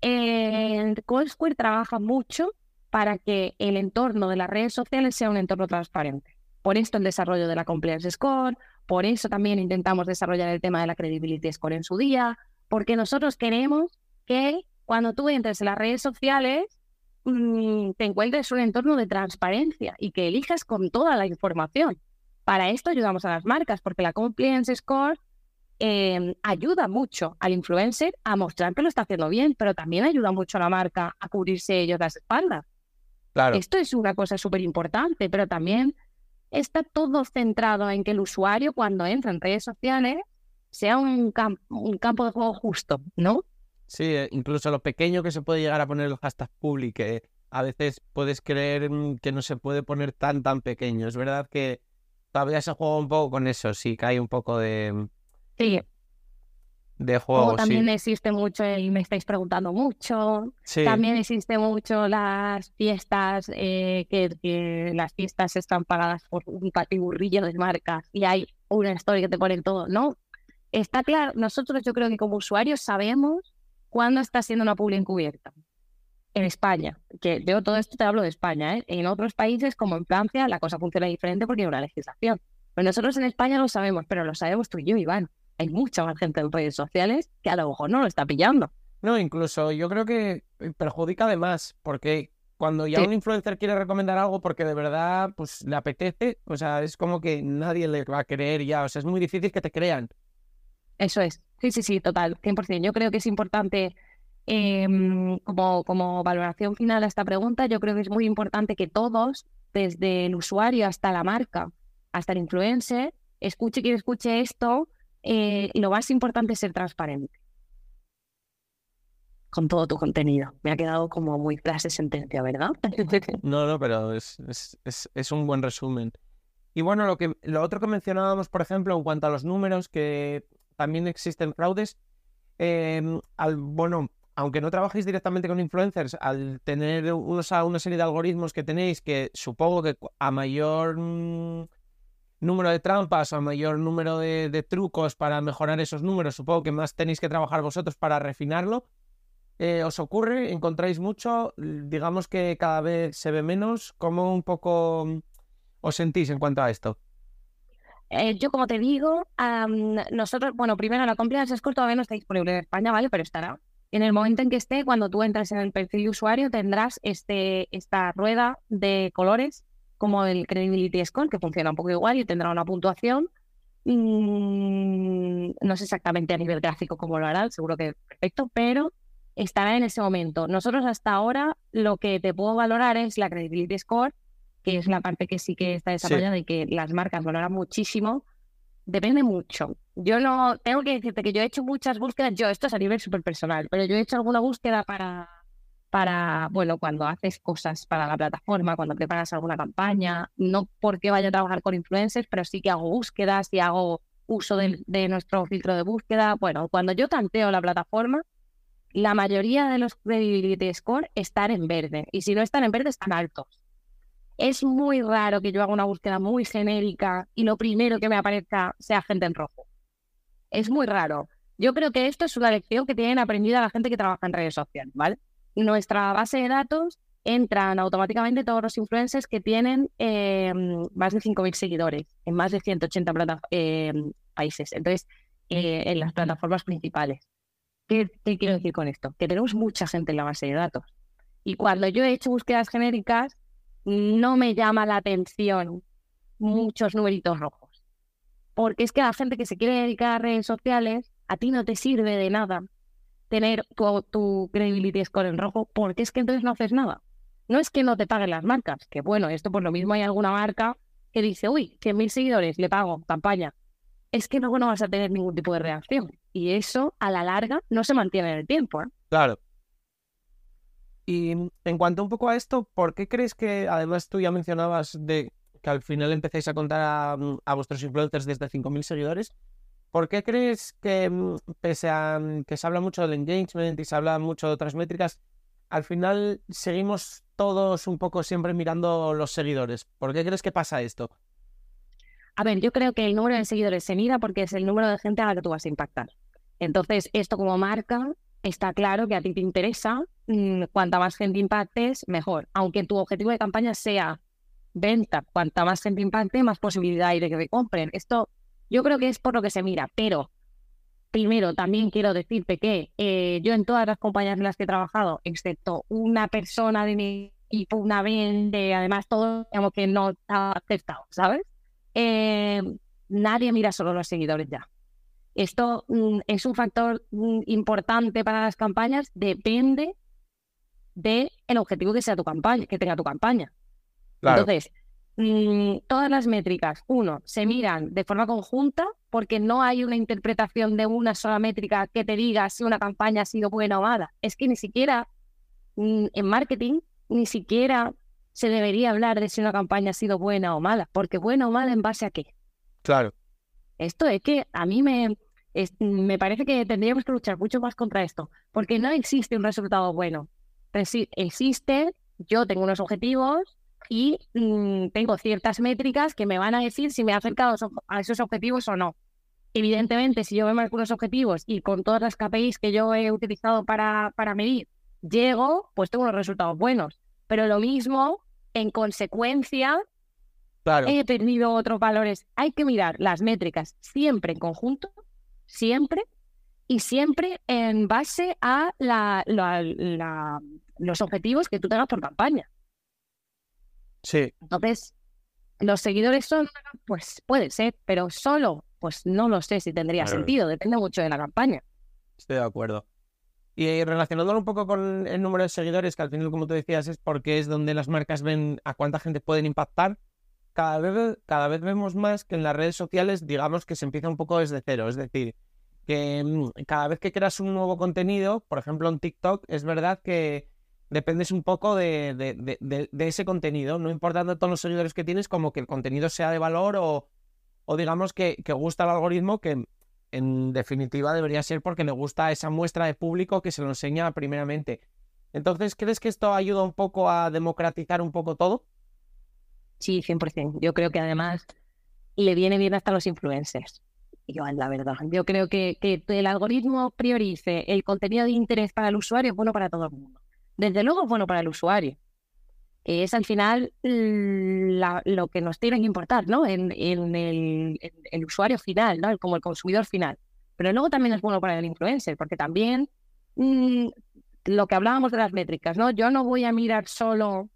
Speaker 2: El Square trabaja mucho para que el entorno de las redes sociales sea un entorno transparente. Por esto el desarrollo de la Compliance Score, por eso también intentamos desarrollar el tema de la Credibility Score en su día, porque nosotros queremos que cuando tú entres en las redes sociales mm, te encuentres un entorno de transparencia y que elijas con toda la información. Para esto ayudamos a las marcas, porque la Compliance Score em, ayuda mucho al influencer a mostrar que lo está haciendo bien, pero también ayuda mucho a la marca a cubrirse ellos las espaldas.
Speaker 1: Claro.
Speaker 2: Esto es una cosa súper importante, pero también está todo centrado en que el usuario cuando entra en redes sociales sea un, un campo de juego justo, ¿no?
Speaker 1: Sí, eh, incluso lo pequeño que se puede llegar a poner el hashtag public, que a veces puedes creer mm, que no se puede poner tan tan pequeño. Es verdad que todavía se juega un poco con eso, sí, que hay un poco de...
Speaker 2: Sí,
Speaker 1: de juego.
Speaker 2: también existe mucho, y me estáis preguntando mucho, también existe mucho las fiestas, eh, que, las fiestas están pagadas por un patiburrillo de marcas y hay una historia que te pone todo, ¿no? Está claro, nosotros yo creo que como usuarios sabemos cuándo está siendo una publi encubierta. En España, que veo todo esto, te hablo de España, ¿eh? en otros países como en Francia la cosa funciona diferente porque hay una legislación. Pero nosotros en España lo sabemos, pero lo sabemos tú y yo, Iván hay mucha más gente en redes sociales que a lo mejor no lo está pillando.
Speaker 1: No, incluso yo creo que eh, perjudica además, porque cuando ya un influencer quiere recomendar algo porque de verdad pues le apetece, o sea, es como que nadie le va a creer ya, o sea, es muy difícil que te crean.
Speaker 2: Eso es, sí, sí, sí, total, 100%. Yo creo que es importante, em, como, como valoración final a esta pregunta, yo creo que es muy importante que todos, desde el usuario hasta la marca, hasta el influencer, escuche quien escuche esto, eh, lo más importante es ser transparente con todo tu contenido. Me ha quedado como muy clase sentencia, ¿verdad?
Speaker 1: No, no, pero es, es, un buen resumen. Y bueno, lo, que, lo otro que mencionábamos, por ejemplo, en cuanto a los números, que también existen fraudes, em, al, bueno, aunque no trabajéis directamente con influencers, al tener una serie de algoritmos que tenéis, que supongo que a mayor mm, número de trampas a mayor número de, trucos para mejorar esos números, supongo que más tenéis que trabajar vosotros para refinarlo. Eh, ¿Os ocurre? ¿Encontráis mucho? Digamos que cada vez se ve menos. ¿Cómo un poco mm, os sentís en cuanto a esto?
Speaker 2: Eh, yo, como te digo, nosotros, bueno, primero la Compliance Score todavía no está disponible en España, ¿vale? Pero estará. En el momento en que esté, cuando tú entras en el perfil de usuario, tendrás este, esta rueda de colores como el Credibility Score, que funciona un poco igual y tendrá una puntuación. Mm, no sé exactamente a nivel gráfico cómo lo hará, seguro que perfecto, pero estará en ese momento. Nosotros hasta ahora lo que te puedo valorar es la Credibility Score, que es la parte que sí que está desarrollada y que las marcas valoran muchísimo, depende mucho. Yo no, tengo que decirte que yo he hecho muchas búsquedas, yo, esto es a nivel súper personal, pero yo he hecho alguna búsqueda para, para, bueno, cuando haces cosas para la plataforma, cuando preparas alguna campaña, no porque vaya a trabajar con influencers, pero sí que hago búsquedas y hago uso de, de nuestro filtro de búsqueda. Bueno, cuando yo tanteo la plataforma, la mayoría de los credibility score están en verde y si no están en verde están altos. Es muy raro que yo haga una búsqueda muy genérica y lo primero que me aparezca sea gente en rojo. Es muy raro. Yo creo que esto es una lección que tienen aprendida la gente que trabaja en redes sociales, ¿vale? Nuestra base de datos entran automáticamente todos los influencers que tienen eh, más de 5.000 seguidores en más de 180 eh, países. Entonces, eh, en las plataformas principales. ¿Qué, ¿Qué, quiero decir con esto? Que tenemos mucha gente en la base de datos. Y cuando yo he hecho búsquedas genéricas, no me llama la atención muchos numeritos rojos. Porque es que la gente que se quiere dedicar a redes sociales, a ti no te sirve de nada tener tu, tu credibility score en rojo, porque es que entonces no haces nada. No es que no te paguen las marcas, que bueno, esto por lo mismo hay alguna marca que dice, uy, 100.000 seguidores, le pago, campaña. Es que luego no vas a tener ningún tipo de reacción. Y eso, a la larga, no se mantiene en el tiempo. ¿eh?
Speaker 1: Claro. Y en cuanto un poco a esto, ¿por qué crees que, además tú ya mencionabas de que al final empecéis a contar a, vuestros influencers desde 5.000 seguidores? ¿Por qué crees que, mm, pese a mm, que se habla mucho del engagement y se habla mucho de otras métricas, al final seguimos todos un poco siempre mirando los seguidores? ¿Por qué crees que pasa esto?
Speaker 2: A ver, yo creo que el número de seguidores se mira porque es el número de gente a la que tú vas a impactar. Entonces, esto como marca está claro que a ti te interesa, mm, cuanta más gente impactes, mejor. Aunque tu objetivo de campaña sea venta, cuanta más gente impacte, más posibilidad hay de que te compren. Esto yo creo que es por lo que se mira, pero primero también quiero decirte que eh, yo en todas las compañías en las que he trabajado, excepto una persona de mi equipo, una vende, además todo, digamos que no está aceptado, ¿sabes? Eh, nadie mira solo los seguidores ya. Esto mm, es un factor mm, importante para las campañas, depende del el objetivo que sea tu campaña, que tenga tu campaña. Entonces, mm, todas las métricas, uno, se miran de forma conjunta porque no hay una interpretación de una sola métrica que te diga si una campaña ha sido buena o mala. Es que ni siquiera en marketing, ni siquiera se debería hablar de si una campaña ha sido buena o mala, porque buena o mala en base a qué.
Speaker 1: Claro.
Speaker 2: Esto es que a mí me, me parece que tendríamos que luchar mucho más contra esto, porque no existe un resultado bueno. Existe, yo tengo unos objetivos y mm, tengo ciertas métricas que me van a decir si me he acercado a esos objetivos o no. Evidentemente, si yo me marco unos objetivos y con todas las KPIs que yo he utilizado para, para medir, llego, pues tengo unos resultados buenos. Pero lo mismo, en consecuencia, he perdido otros valores. Hay que mirar las métricas siempre en conjunto, siempre, y siempre en base a la, los objetivos que tú tengas por campaña.
Speaker 1: Sí.
Speaker 2: Entonces, los seguidores son, pues puede ser, pero solo, pues no lo sé si tendría sentido, depende mucho de la campaña.
Speaker 1: Estoy de acuerdo. Y relacionándolo un poco con el número de seguidores, que al final, como tú decías, es porque es donde las marcas ven a cuánta gente pueden impactar cada vez, cada vez vemos más que en las redes sociales, digamos que se empieza un poco desde cero. Es decir, que mm, cada vez que creas un nuevo contenido, por ejemplo en TikTok, es verdad que, dependes un poco de, de, ese contenido, no importando todos los seguidores que tienes, como que el contenido sea de valor o, o digamos que, que gusta el algoritmo, que en definitiva debería ser porque le gusta esa muestra de público que se lo enseña primeramente. Entonces, ¿crees que esto ayuda un poco a democratizar un poco todo?
Speaker 2: Sí, 100%. Yo creo que además le viene bien hasta los influencers. Igual, la verdad. Yo creo que, que el algoritmo priorice el contenido de interés para el usuario es bueno para todo el mundo. Desde luego es bueno para el usuario, que es al final lo que nos tiene que importar, ¿no? En, el, usuario final, ¿no? Como el consumidor final. Pero luego también es bueno para el influencer, porque también mm, lo que hablábamos de las métricas, ¿no? Yo no voy a mirar solo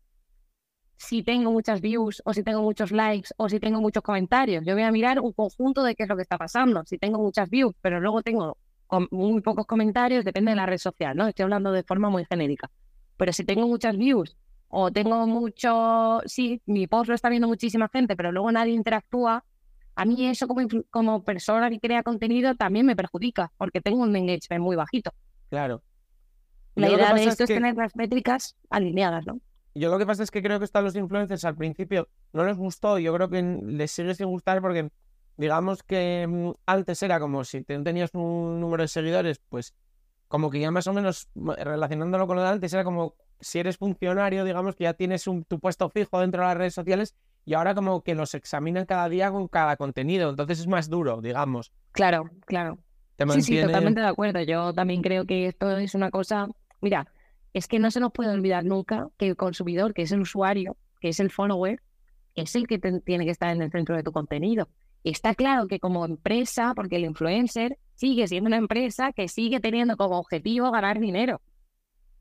Speaker 2: si tengo muchas views o si tengo muchos likes o si tengo muchos comentarios. Yo voy a mirar un conjunto de qué es lo que está pasando. Si tengo muchas views, pero luego tengo muy pocos comentarios, depende de la red social, ¿no? Estoy hablando de forma muy genérica. Pero si tengo muchas views o tengo mucho, sí, mi post lo está viendo muchísima gente, pero luego nadie interactúa, a mí eso como, como persona que crea contenido también me perjudica, porque tengo un engagement muy bajito.
Speaker 1: Claro.
Speaker 2: La idea de esto es, tener las métricas alineadas, ¿no?
Speaker 1: Yo lo que pasa es que creo que esto a los influencers al principio no les gustó, yo creo que les sigue sin gustar porque digamos que mm, antes era como si tenías un número de seguidores, pues como que ya más o menos relacionándolo con lo de antes era como si eres funcionario, digamos que ya tienes un, tu puesto fijo dentro de las redes sociales y ahora como que los examinan cada día con cada contenido, entonces es más duro, digamos.
Speaker 2: Claro, claro. Sí, sí, totalmente de acuerdo. Yo también creo que esto es una cosa, mira, es que no se nos puede olvidar nunca que el consumidor, que es el usuario, que es el follower, es el que tiene que estar en el centro de tu contenido. está claro que como empresa, porque el influencer sigue siendo una empresa que sigue teniendo como objetivo ganar dinero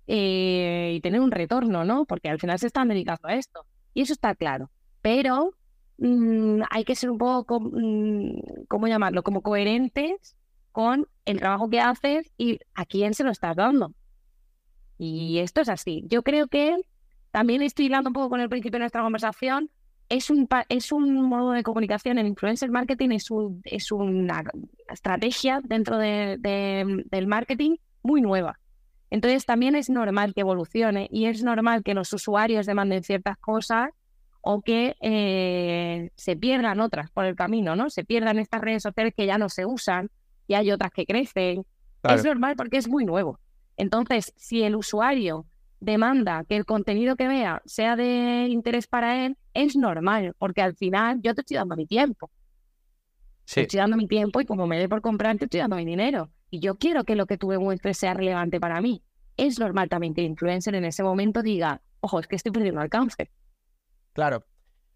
Speaker 2: eh, y tener un retorno, ¿no? Porque al final se están dedicando a esto. Y eso está claro. Pero mm, hay que ser un poco, mm, ¿cómo llamarlo? Como coherentes con el trabajo que haces y a quién se lo estás dando. Y esto es así. Yo creo que también estoy hilando un poco con el principio de nuestra conversación. Es un, es un modo de comunicación. El influencer marketing es, un, es una estrategia dentro de, del marketing muy nueva. Entonces también es normal que evolucione y es normal que los usuarios demanden ciertas cosas o que eh, se pierdan otras por el camino, ¿no? Se pierdan estas redes sociales que ya no se usan y hay otras que crecen. Es normal porque es muy nuevo. Entonces, si el usuario demanda que el contenido que vea sea de interés para él, es normal, porque al final yo te estoy dando mi tiempo. Te estoy dando mi tiempo y como me dé por comprar, te estoy dando mi dinero. Y yo quiero que lo que tú me muestres sea relevante para mí. Es normal también que el influencer en ese momento diga, ojo, es que estoy perdiendo alcance.
Speaker 1: Claro.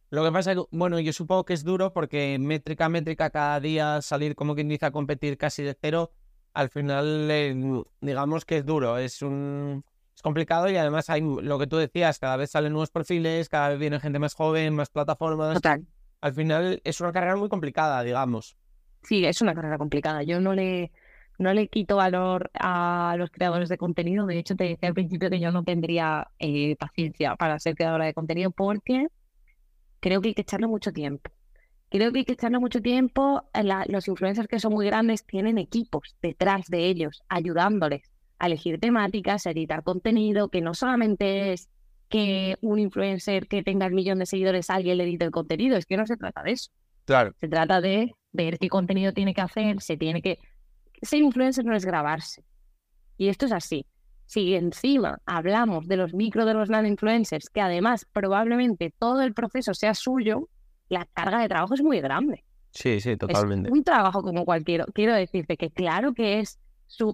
Speaker 1: Lo que pasa es que, bueno, yo supongo que es duro porque métrica métrica cada día salir como quien dice a competir casi de cero, al final eh, digamos que es duro, es un es complicado y además hay lo que tú decías, cada vez salen nuevos perfiles, cada vez viene gente más joven, más plataformas.
Speaker 2: Total.
Speaker 1: Al final es una carrera muy complicada, digamos.
Speaker 2: Sí, es una carrera complicada. Yo no le no le quito valor a los creadores de contenido. De hecho, te decía al principio que yo no tendría eh, paciencia para ser creadora de contenido porque creo que hay que echarle mucho tiempo. Creo que hay que echarle mucho tiempo. los influencers que son muy grandes tienen equipos detrás de ellos, ayudándoles a elegir temáticas, a editar contenido, que no solamente es que un influencer que tenga el millón de seguidores alguien le edite el contenido, es que no se trata de eso.
Speaker 1: Claro.
Speaker 2: Se trata de ver qué contenido tiene que hacer, se tiene que ser influencer no es grabarse. Y esto es así. Si encima hablamos de los micro de los nano influencers, que además probablemente todo el proceso sea suyo, la carga de trabajo es muy grande.
Speaker 1: Sí, sí, totalmente.
Speaker 2: Es un trabajo como cualquiera. Quiero decirte que claro que es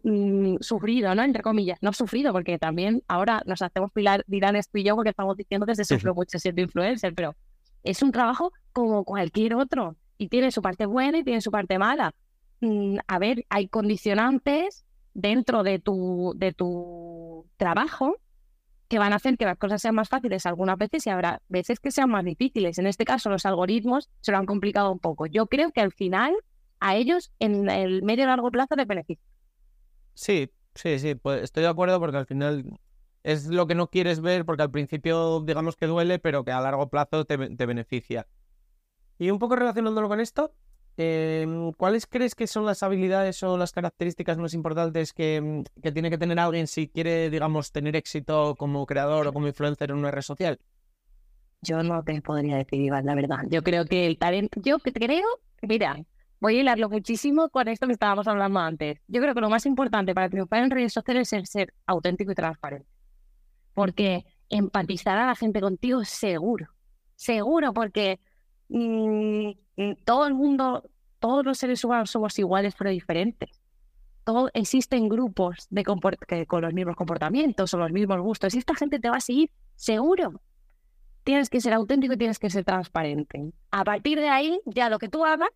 Speaker 2: mm, sufrido, ¿no? Entre comillas. No sufrido, porque también ahora nos hacemos pilar, dirán esto y yo, porque estamos diciendo que se sufre mucho siendo influencer, pero es un trabajo como cualquier otro. Y tiene su parte buena y tiene su parte mala. Mm, a ver, hay condicionantes dentro de tu, de tu trabajo que van a hacer que las cosas sean más fáciles algunas veces y habrá veces que sean más difíciles. En este caso, los algoritmos se lo han complicado un poco. Yo creo que al final a ellos en el medio y largo plazo les beneficia.
Speaker 1: Sí, sí, sí, pues estoy de acuerdo porque al final es lo que no quieres ver porque al principio digamos que duele, pero que a largo plazo te, te beneficia. Y un poco relacionándolo con esto, em, ¿cuáles crees que son las habilidades o las características más importantes que, que tiene que tener alguien si quiere, digamos, tener éxito como creador o como influencer en una red social?
Speaker 2: Yo no te podría decir, Iván, la verdad. Yo creo que el talento, yo creo, mira, voy a hilarlo muchísimo con esto que estábamos hablando antes. Yo creo que lo más importante para triunfar en redes sociales es ser auténtico y transparente. Porque empatizar a la gente contigo seguro. Seguro, porque mm, mm, todo el mundo, todos los seres humanos somos iguales pero diferentes. Todo, existen grupos de que, con los mismos comportamientos o los mismos gustos. Y esta gente te va a seguir seguro. Tienes que ser auténtico y tienes que ser transparente. A partir de ahí, ya lo que tú hagas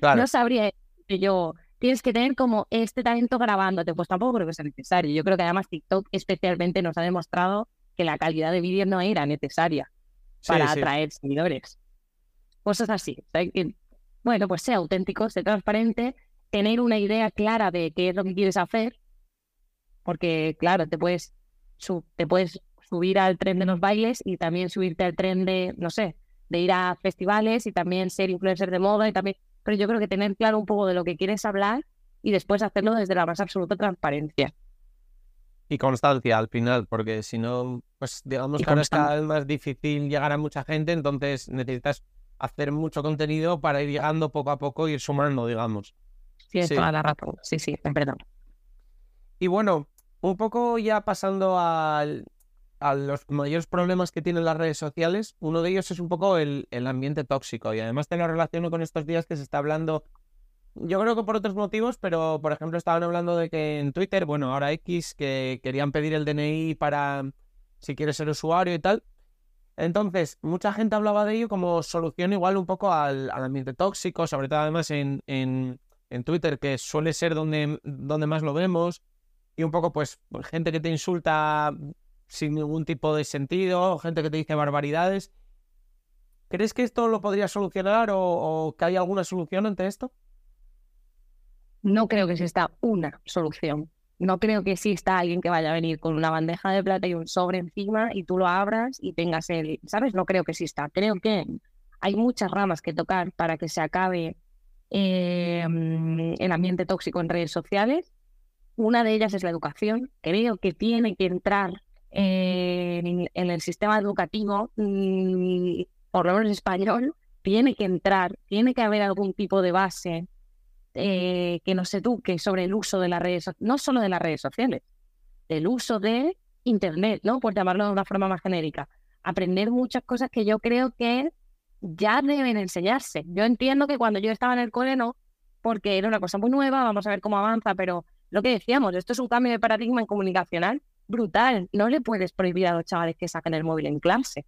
Speaker 2: no sabría que yo. Tienes que tener como este talento grabándote, pues tampoco creo que sea necesario. Yo creo que además TikTok especialmente nos ha demostrado que la calidad de vídeo no era necesaria para atraer seguidores. Cosas así. bueno, pues sea auténtico, sea transparente, tener una idea clara de qué es lo que quieres hacer, porque claro, te puedes, te puedes subir al tren de los bailes y también subirte al tren de, no sé, de ir a festivales y también ser influencer de moda y también pero yo creo que tener claro un poco de lo que quieres hablar y después hacerlo desde la más absoluta transparencia.
Speaker 1: Y constancia al final, porque si no, pues digamos que ahora es cada vez más difícil llegar a mucha gente, entonces necesitas hacer mucho contenido para ir llegando poco a poco y ir sumando, digamos.
Speaker 2: Sí, es toda la razón. Sí, sí, verdad.
Speaker 1: Y bueno, un poco ya pasando al, a los mayores problemas que tienen las redes sociales, uno de ellos es un poco el, ambiente tóxico y además te lo relaciono con estos días que se está hablando, yo creo que por otros motivos, pero por ejemplo estaban hablando de que en Twitter, bueno, ahora X, que querían pedir el DNI para si quieres ser usuario y tal. Entonces, mucha gente hablaba de ello como solución igual un poco al, ambiente tóxico, sobre todo además en, en, en, Twitter, que suele ser donde, donde más lo vemos, y un poco pues gente que te insulta sin ningún tipo de sentido, gente que te dice barbaridades. ¿Crees que esto lo podría solucionar o, que hay alguna solución ante esto?
Speaker 2: No creo que exista una solución. No creo que exista alguien que vaya a venir con una bandeja de plata y un sobre encima y tú lo abras y tengas el, ¿sabes? No creo que exista. Creo que hay muchas ramas que tocar para que se acabe em, el ambiente tóxico en redes sociales. Una de ellas es la educación. Creo que tiene que entrar en, el sistema educativo, mm, por lo menos español, tiene que entrar, tiene que haber algún tipo de base eh, que nos eduque sobre el uso de las redes, no solo de las redes sociales, del uso de Internet, ¿no? Por llamarlo de una forma más genérica. Aprender muchas cosas que yo creo que ya deben enseñarse. Yo entiendo que cuando yo estaba en el cole no, porque era una cosa muy nueva, vamos a ver cómo avanza, pero lo que decíamos, esto es un cambio de paradigma en comunicacional brutal. No le puedes prohibir a los chavales que saquen el móvil en clase.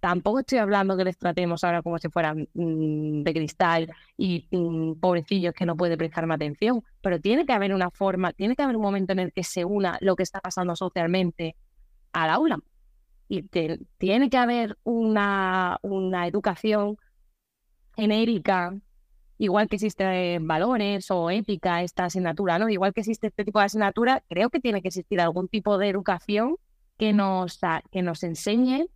Speaker 2: Tampoco estoy hablando que les tratemos ahora como si fueran mm, de cristal y mm, pobrecillos que no pueden prestarme atención, pero tiene que haber una forma, tiene que haber un momento en el que se una lo que está pasando socialmente al aula. Y tiene que haber una, una educación genérica igual que existen valores o ética, esta asignatura, ¿no? Igual que existe este tipo de asignatura, creo que tiene que existir algún tipo de educación que nos, que nos enseñe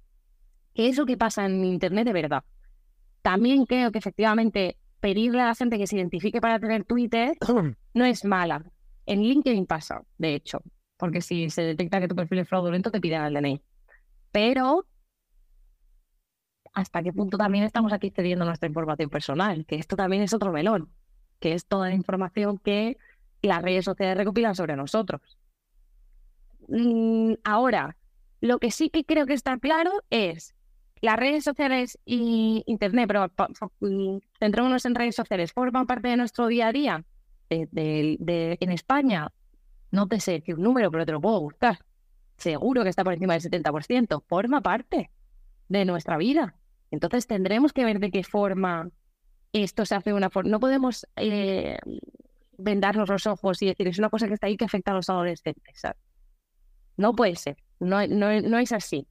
Speaker 2: qué es lo que pasa en Internet de verdad. También creo que efectivamente pedirle a la gente que se identifique para tener Twitter no es mala. En LinkedIn pasa, de hecho, porque si se detecta que tu perfil es fraudulento, te piden el DNI. Pero hasta qué punto también estamos aquí cediendo nuestra información personal, que esto también es otro melón, que es toda la información que las redes sociales recopilan sobre nosotros. Mm, ahora, lo que sí que creo que está claro es las redes sociales y Internet, pero mm, centrémonos en redes sociales, forman parte de nuestro día a día. en España, no te sé decir un número, pero te lo puedo buscar. Seguro que está por encima del 70%. Forma parte de nuestra vida. Entonces tendremos que ver de qué forma esto se hace de una forma. No podemos eh, vendarnos los ojos y decir es una cosa que está ahí que afecta a los adolescentes. No puede ser, no, no, no es así.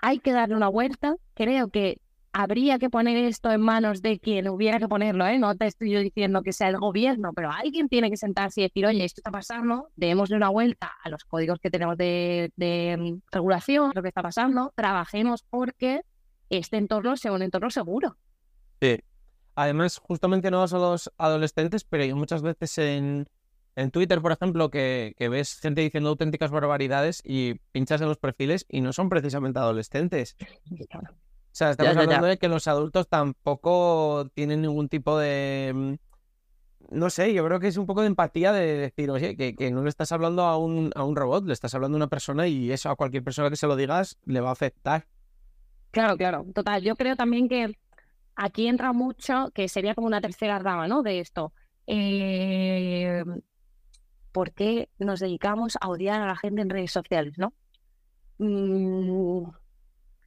Speaker 2: Hay que darle una vuelta. Creo que habría que poner esto en manos de quien hubiera que ponerlo, ¿eh? No te estoy yo diciendo que sea el gobierno, pero alguien tiene que sentarse y decir, oye, esto está pasando, démosle una vuelta a los códigos que tenemos de, mm, regulación, lo que está pasando, trabajemos porque este entorno sea un entorno seguro.
Speaker 1: Sí. además, justamente no a los adolescentes, pero muchas veces en, en Twitter, por ejemplo, que, que, ves gente diciendo auténticas barbaridades y pinchas en los perfiles y no son precisamente adolescentes. O sea, estamos hablando de que los adultos tampoco tienen ningún tipo de... Mm, no sé, yo creo que es un poco de empatía de decir, oye, que, que no le estás hablando a un, a un robot, le estás hablando a una persona y eso a cualquier persona que se lo digas le va a afectar.
Speaker 2: Claro, claro, total. Yo creo también que aquí entra mucho, que sería como una tercera rama, ¿no? De esto. Eh, ¿Por qué nos dedicamos a odiar a la gente en redes sociales, no? Mm,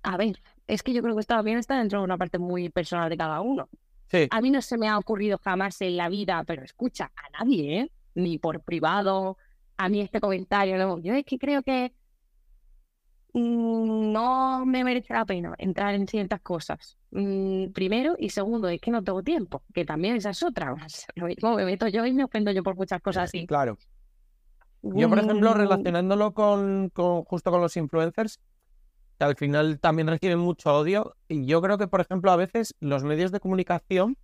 Speaker 2: a ver, es que yo creo que esto también está dentro de una parte muy personal de cada uno. A mí no se me ha ocurrido jamás en la vida, pero escucha, a nadie, ¿eh? Ni por privado, a mí este comentario, no. Yo es que creo que mm, no me merece la pena entrar en ciertas cosas. Mm, primero, y segundo, es que no tengo tiempo, que también esa es otra. Lo mismo me meto yo y me ofendo yo por muchas cosas así.
Speaker 1: Claro. Yo, por ejemplo, relacionándolo con, con justo con los influencers, que al final también reciben mucho odio. Y yo creo que, por ejemplo, a veces los medios de comunicación,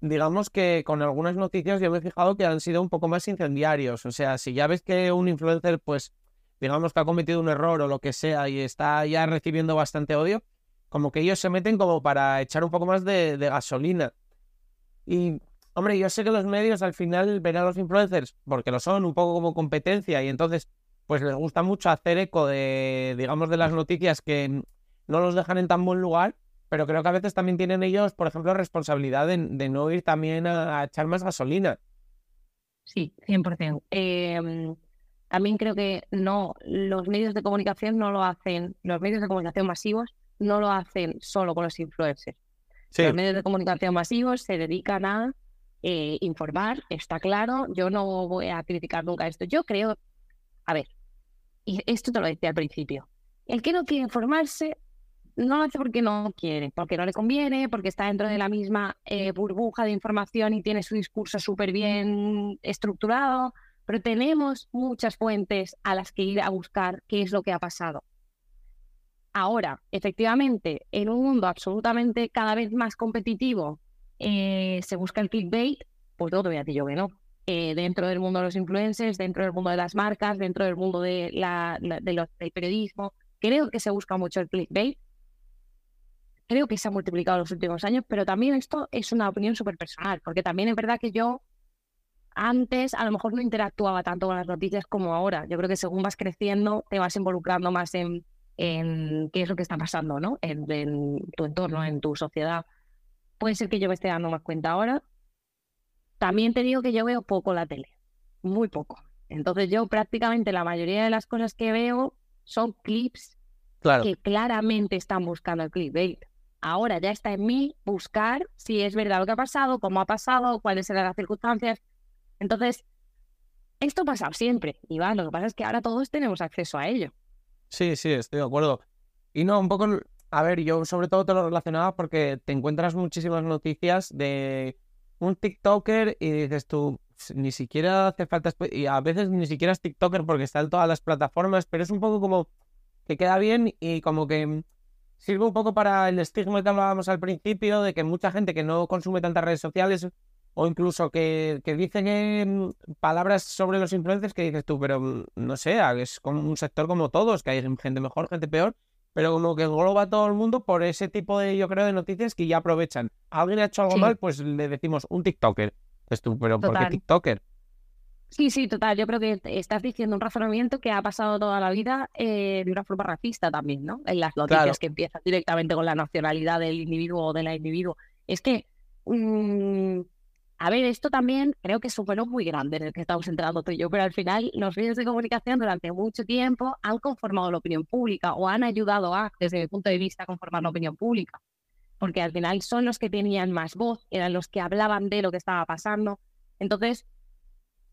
Speaker 1: digamos que con algunas noticias yo me he fijado que han sido un poco más incendiarios. O sea, si ya ves que un influencer, pues, digamos que ha cometido un error o lo que sea y está ya recibiendo bastante odio, como que ellos se meten como para echar un poco más de, de gasolina. Y, hombre, yo sé que los medios al final ven a los influencers, porque lo son, un poco como competencia, y entonces pues les gusta mucho hacer eco de, digamos, de las noticias que no los dejan en tan buen lugar, pero creo que a veces también tienen ellos, por ejemplo, responsabilidad de, no ir también a, echar más gasolina.
Speaker 2: Sí, 100%. Eh, también creo que no, los medios de comunicación no lo hacen, los medios de comunicación masivos no lo hacen solo con los influencers. Los medios de comunicación masivos se dedican a eh, informar, está claro. Yo no voy a criticar nunca esto. Yo creo, a ver, y esto te lo decía al principio, el que no quiere informarse no lo hace porque no quiere, porque no le conviene, porque está dentro de la misma eh, burbuja de información y tiene su discurso súper bien estructurado, pero tenemos muchas fuentes a las que ir a buscar qué es lo que ha pasado. Ahora, efectivamente, en un mundo absolutamente cada vez más competitivo, eh, se busca el clickbait, pues no te voy a decir yo que no. Eh, dentro del mundo de los influencers, dentro del mundo de las marcas, dentro del mundo de los, del periodismo. Creo que se busca mucho el clickbait. Creo que se ha multiplicado en los últimos años, pero también esto es una opinión súper personal, porque también es verdad que yo antes a lo mejor no interactuaba tanto con las noticias como ahora. Yo creo que según vas creciendo te vas involucrando más en, en qué es lo que está pasando ¿no? en tu entorno, en tu sociedad. Puede ser que yo me esté dando más cuenta ahora, también te digo que yo veo poco la tele, muy poco. Entonces yo prácticamente la mayoría de las cosas que veo son clips que claramente están buscando el clickbait. Ahora ya está en mí buscar si es verdad lo que ha pasado, cómo ha pasado, cuáles serán las circunstancias. Entonces, esto pasa siempre, Iván. Lo que pasa es que ahora todos tenemos acceso a ello.
Speaker 1: Sí, sí, estoy de acuerdo. Y no, un poco, a ver, yo sobre todo te lo relacionaba porque te encuentras muchísimas noticias de un TikToker y dices tú, ni siquiera hace falta, y a veces ni siquiera es TikToker porque está en todas las plataformas, pero es un poco como que queda bien y como que sirve un poco para el estigma que hablábamos al principio de que mucha gente que no consume tantas redes sociales o incluso que, que dice mm, palabras sobre los influencers que dices tú, pero mm, no sé, es como un sector como todos, que hay gente mejor, gente peor, pero como que engloba a todo el mundo por ese tipo de, yo creo, de noticias que ya aprovechan. Alguien ha hecho algo mal, pues le decimos un TikToker. tú, pero ¿por qué TikToker?
Speaker 2: Sí, sí, total. Yo creo que estás diciendo un razonamiento que ha pasado toda la vida eh, de una forma racista también, ¿no? En las noticias que empiezan directamente con la nacionalidad del individuo o de la individuo. Es que mm, a ver, esto también creo que es un fenómeno muy grande en el que estamos entrando tú y yo, pero al final los medios de comunicación durante mucho tiempo han conformado la opinión pública o han ayudado a, desde mi punto de vista, conformar la opinión pública. Porque al final son los que tenían más voz, eran los que hablaban de lo que estaba pasando. Entonces,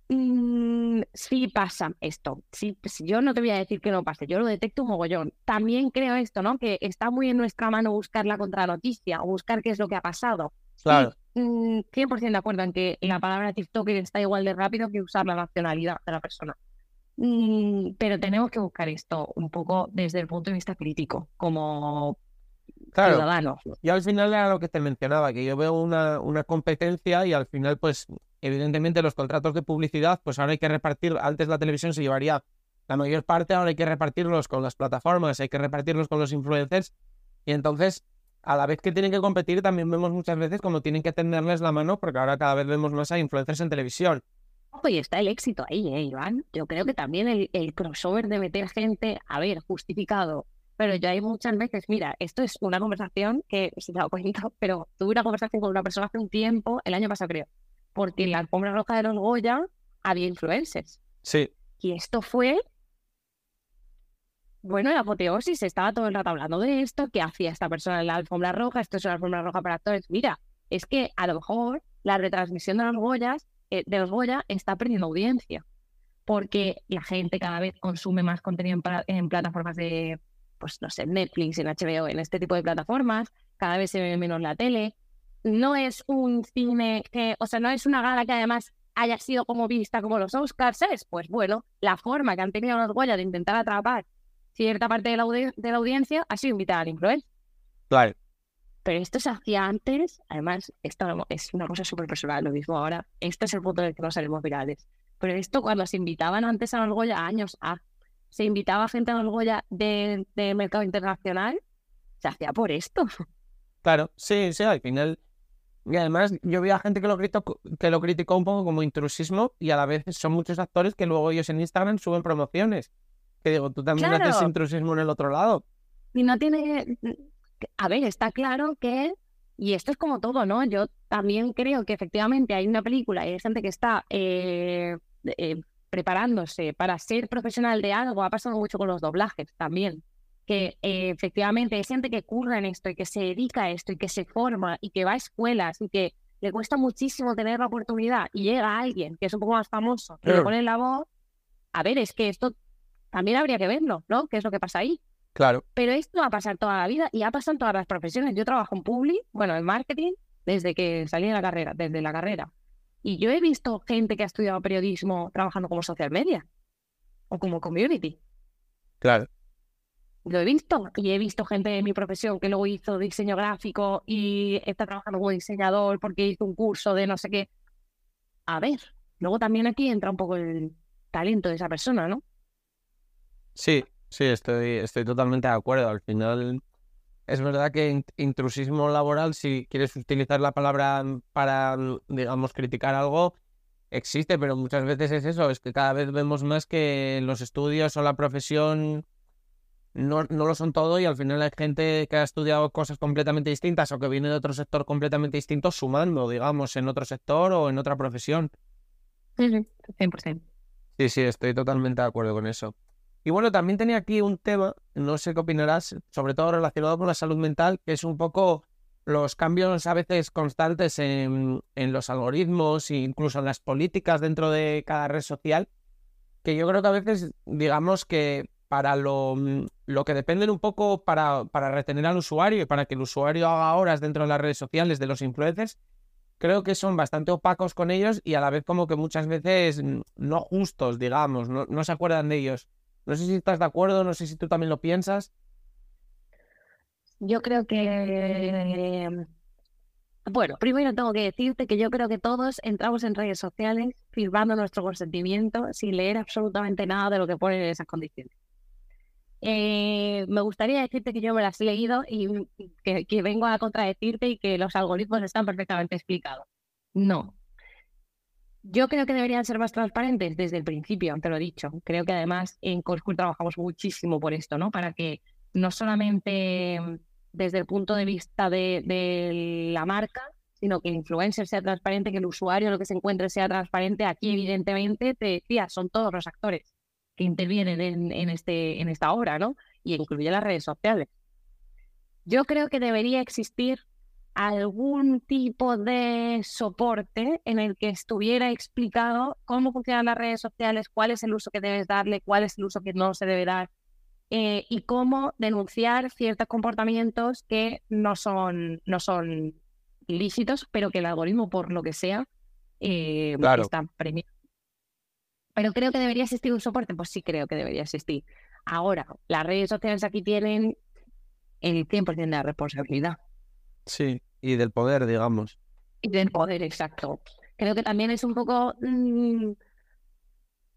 Speaker 2: mm, sí pasa esto. Sí, yo no te voy a decir que no pase, yo lo detecto un mogollón. También creo esto, ¿no? Que está muy en nuestra mano buscar la contranoticia o buscar qué es lo que ha pasado.
Speaker 1: Claro.
Speaker 2: 100% de acuerdo en que la palabra TikToker está igual de rápido que usar la nacionalidad de la persona. Mm, pero tenemos que buscar esto un poco desde el punto de vista crítico, como ciudadano.
Speaker 1: Yo al final era lo que te mencionaba, que yo veo una, una competencia y al final, pues, evidentemente los contratos de publicidad, pues ahora hay que repartir, antes la televisión se llevaría la mayor parte, ahora hay que repartirlos con las plataformas, hay que repartirlos con los influencers y entonces a la vez que tienen que competir, también vemos muchas veces como tienen que tenderles la mano, porque ahora cada vez vemos más a influencers en televisión.
Speaker 2: Ojo, y está el éxito ahí, ¿eh, Iván? Yo creo que también el, el crossover de meter gente, a ver, justificado, pero yo hay muchas veces, mira, esto es una conversación que se te ha cuenta, pero tuve una conversación con una persona hace un tiempo, el año pasado creo, porque en la alfombra roja de los Goya había influencers.
Speaker 1: Sí.
Speaker 2: Y esto fue bueno, la apoteosis, estaba todo el rato hablando de esto, qué hacía esta persona en la alfombra roja, esto es una alfombra roja para actores. Mira, es que a lo mejor la retransmisión de los Goyas, eh, de los Goya está perdiendo audiencia, porque la gente cada vez consume más contenido en, plataformas de, pues no sé, Netflix, en HBO, en este tipo de plataformas, cada vez se ve menos la tele. No es un cine que, o sea, no es una gala que además haya sido como vista como los Oscars, ¿es? Pues bueno, la forma que han tenido los Goya de intentar atrapar cierta parte de la, de la audiencia ha sido invitada al influencer.
Speaker 1: Claro.
Speaker 2: Pero esto se hacía antes, además, esto es una cosa súper personal, lo mismo ahora, este es el punto en el que nos salimos virales. Pero esto cuando se invitaban antes a los Goya, años a, se invitaba gente a los Goya del de mercado internacional, se hacía por esto.
Speaker 1: Claro, sí, sí, al final. Y además yo vi a gente que lo, criticó, que lo criticó un poco como intrusismo y a la vez son muchos actores que luego ellos en Instagram suben promociones. Que digo, tú también haces intrusismo en el otro lado.
Speaker 2: Y no tiene. A ver, está claro que. Y esto es como todo, ¿no? Yo también creo que efectivamente hay una película y hay gente que está eh, eh, preparándose para ser profesional de algo. Ha pasado mucho con los doblajes también. Que eh, efectivamente hay gente que curra en esto y que se dedica a esto y que se forma y que va a escuelas y que le cuesta muchísimo tener la oportunidad y llega alguien que es un poco más famoso y le pone la voz. A ver, es que esto también habría que verlo, ¿no? ¿Qué es lo que pasa ahí?
Speaker 1: Claro.
Speaker 2: Pero esto va a pasar toda la vida y ha pasado en todas las profesiones. Yo trabajo en public, bueno, en marketing, desde que salí de la carrera, desde la carrera. Y yo he visto gente que ha estudiado periodismo trabajando como social media o como community.
Speaker 1: Claro.
Speaker 2: Lo he visto y he visto gente de mi profesión que luego hizo diseño gráfico y está trabajando como diseñador porque hizo un curso de no sé qué. A ver, luego también aquí entra un poco el talento de esa persona, ¿no?
Speaker 1: Sí, sí, estoy, estoy totalmente de acuerdo. Al final, es verdad que intrusismo laboral, si quieres utilizar la palabra para, digamos, criticar algo, existe, pero muchas veces es eso, es que cada vez vemos más que los estudios o la profesión no, no lo son todo y al final hay gente que ha estudiado cosas completamente distintas o que viene de otro sector completamente distinto sumando, digamos, en otro sector o en otra profesión.
Speaker 2: Sí, sí, 100%.
Speaker 1: Sí, sí, estoy totalmente de acuerdo con eso. Y bueno, también tenía aquí un tema, no sé qué opinarás, sobre todo relacionado con la salud mental, que es un poco los cambios a veces constantes en, los algoritmos e incluso en las políticas dentro de cada red social, que yo creo que a veces, digamos que para lo, lo que dependen un poco para, para retener al usuario y para que el usuario haga horas dentro de las redes sociales de los influencers, creo que son bastante opacos con ellos y a la vez como que muchas veces no justos, digamos, no se acuerdan de ellos. No sé si estás de acuerdo, no sé si tú también lo piensas.
Speaker 2: Yo creo que... Bueno, primero tengo que decirte que yo creo que todos entramos en redes sociales firmando nuestro consentimiento sin leer absolutamente nada de lo que ponen en esas condiciones. Eh, me gustaría decirte que yo me las he leído y que, que vengo a contradecirte y que los algoritmos están perfectamente explicados. No, yo creo que deberían ser más transparentes desde el principio, te lo he dicho. Creo que además en Coscool trabajamos muchísimo por esto, ¿no? Para que no solamente mm, desde el punto de vista de, la marca, sino que el influencer sea transparente, que el usuario lo que se encuentre sea transparente. Aquí, evidentemente, te decía, son todos los actores que intervienen en, en, este, en esta obra, ¿no? Y incluye las redes sociales. Yo creo que debería existir algún tipo de soporte en el que estuviera explicado cómo funcionan las redes sociales, cuál es el uso que debes darle, cuál es el uso que no se debe dar eh, y cómo denunciar ciertos comportamientos que no son, no son ilícitos, pero que el algoritmo, por lo que sea, eh, está premiado. Pero creo que debería existir un soporte, pues sí creo que debería existir. Ahora, las redes sociales aquí tienen el 100% de la responsabilidad.
Speaker 1: Sí, y del poder, digamos.
Speaker 2: Y del poder, exacto. Creo que también es un poco mm,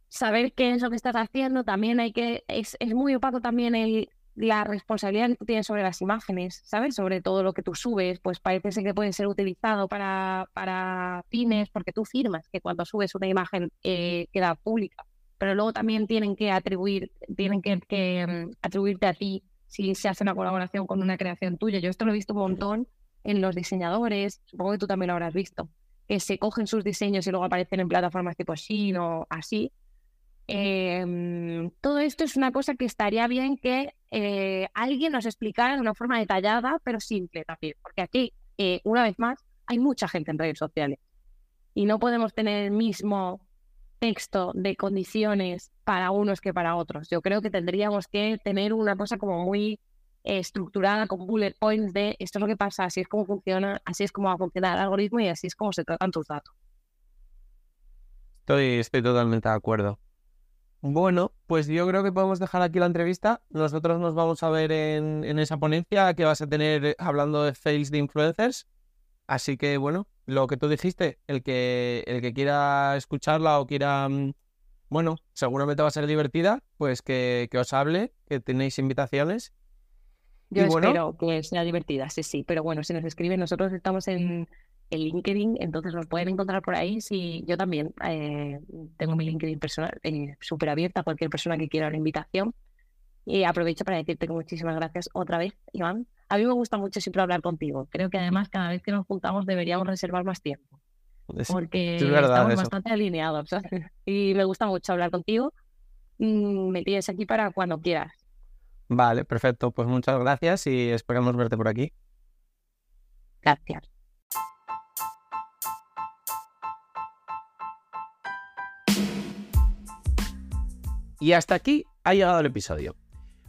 Speaker 2: saber qué es lo que estás haciendo. También hay que, es, es muy opaco también el, la responsabilidad que tú tienes sobre las imágenes, ¿sabes? Sobre todo lo que tú subes, pues parece que puede ser utilizado para, para fines, porque tú firmas que cuando subes una imagen eh, queda pública, pero luego también tienen que atribuir, tienen que, que mm, atribuirte a ti si se hace una colaboración con una creación tuya. Yo esto lo he visto un montón en los diseñadores, supongo que tú también lo habrás visto, que se cogen sus diseños y luego aparecen en plataformas tipo Shein o así, Em, todo esto es una cosa que estaría bien que eh, alguien nos explicara de una forma detallada, pero simple también, porque aquí, eh, una vez más, hay mucha gente en redes sociales y no podemos tener el mismo texto de condiciones para unos que para otros. Yo creo que tendríamos que tener una cosa como muy estructurada con bullet points de esto es lo que pasa, así es como funciona, así es como va a funcionar el algoritmo y así es como se tratan tus datos.
Speaker 1: Estoy, estoy totalmente de acuerdo. Bueno, pues yo creo que podemos dejar aquí la entrevista. Nosotros nos vamos a ver en, esa ponencia que vas a tener hablando de fails de influencers. Así que bueno, lo que tú dijiste, el que, el que quiera escucharla o quiera, mm, bueno, seguramente va a ser divertida, pues que, os hable, que tenéis invitaciones.
Speaker 2: Yo espero que sea divertida, sí, sí, pero bueno, si nos escriben, nosotros estamos en el LinkedIn, entonces nos pueden encontrar por ahí. Si yo también eh, tengo mi LinkedIn personal eh, súper abierta a cualquier persona que quiera una invitación. Y aprovecho para decirte que muchísimas gracias otra vez, Iván. A mí me gusta mucho siempre hablar contigo. Creo que además cada vez que nos juntamos deberíamos reservar más tiempo. Porque estamos bastante alineados. Y me gusta mucho hablar contigo. Mm, me tienes aquí para cuando quieras.
Speaker 1: Vale, perfecto. Pues muchas gracias y esperamos verte por aquí.
Speaker 2: Gracias.
Speaker 1: Y hasta aquí ha llegado el episodio.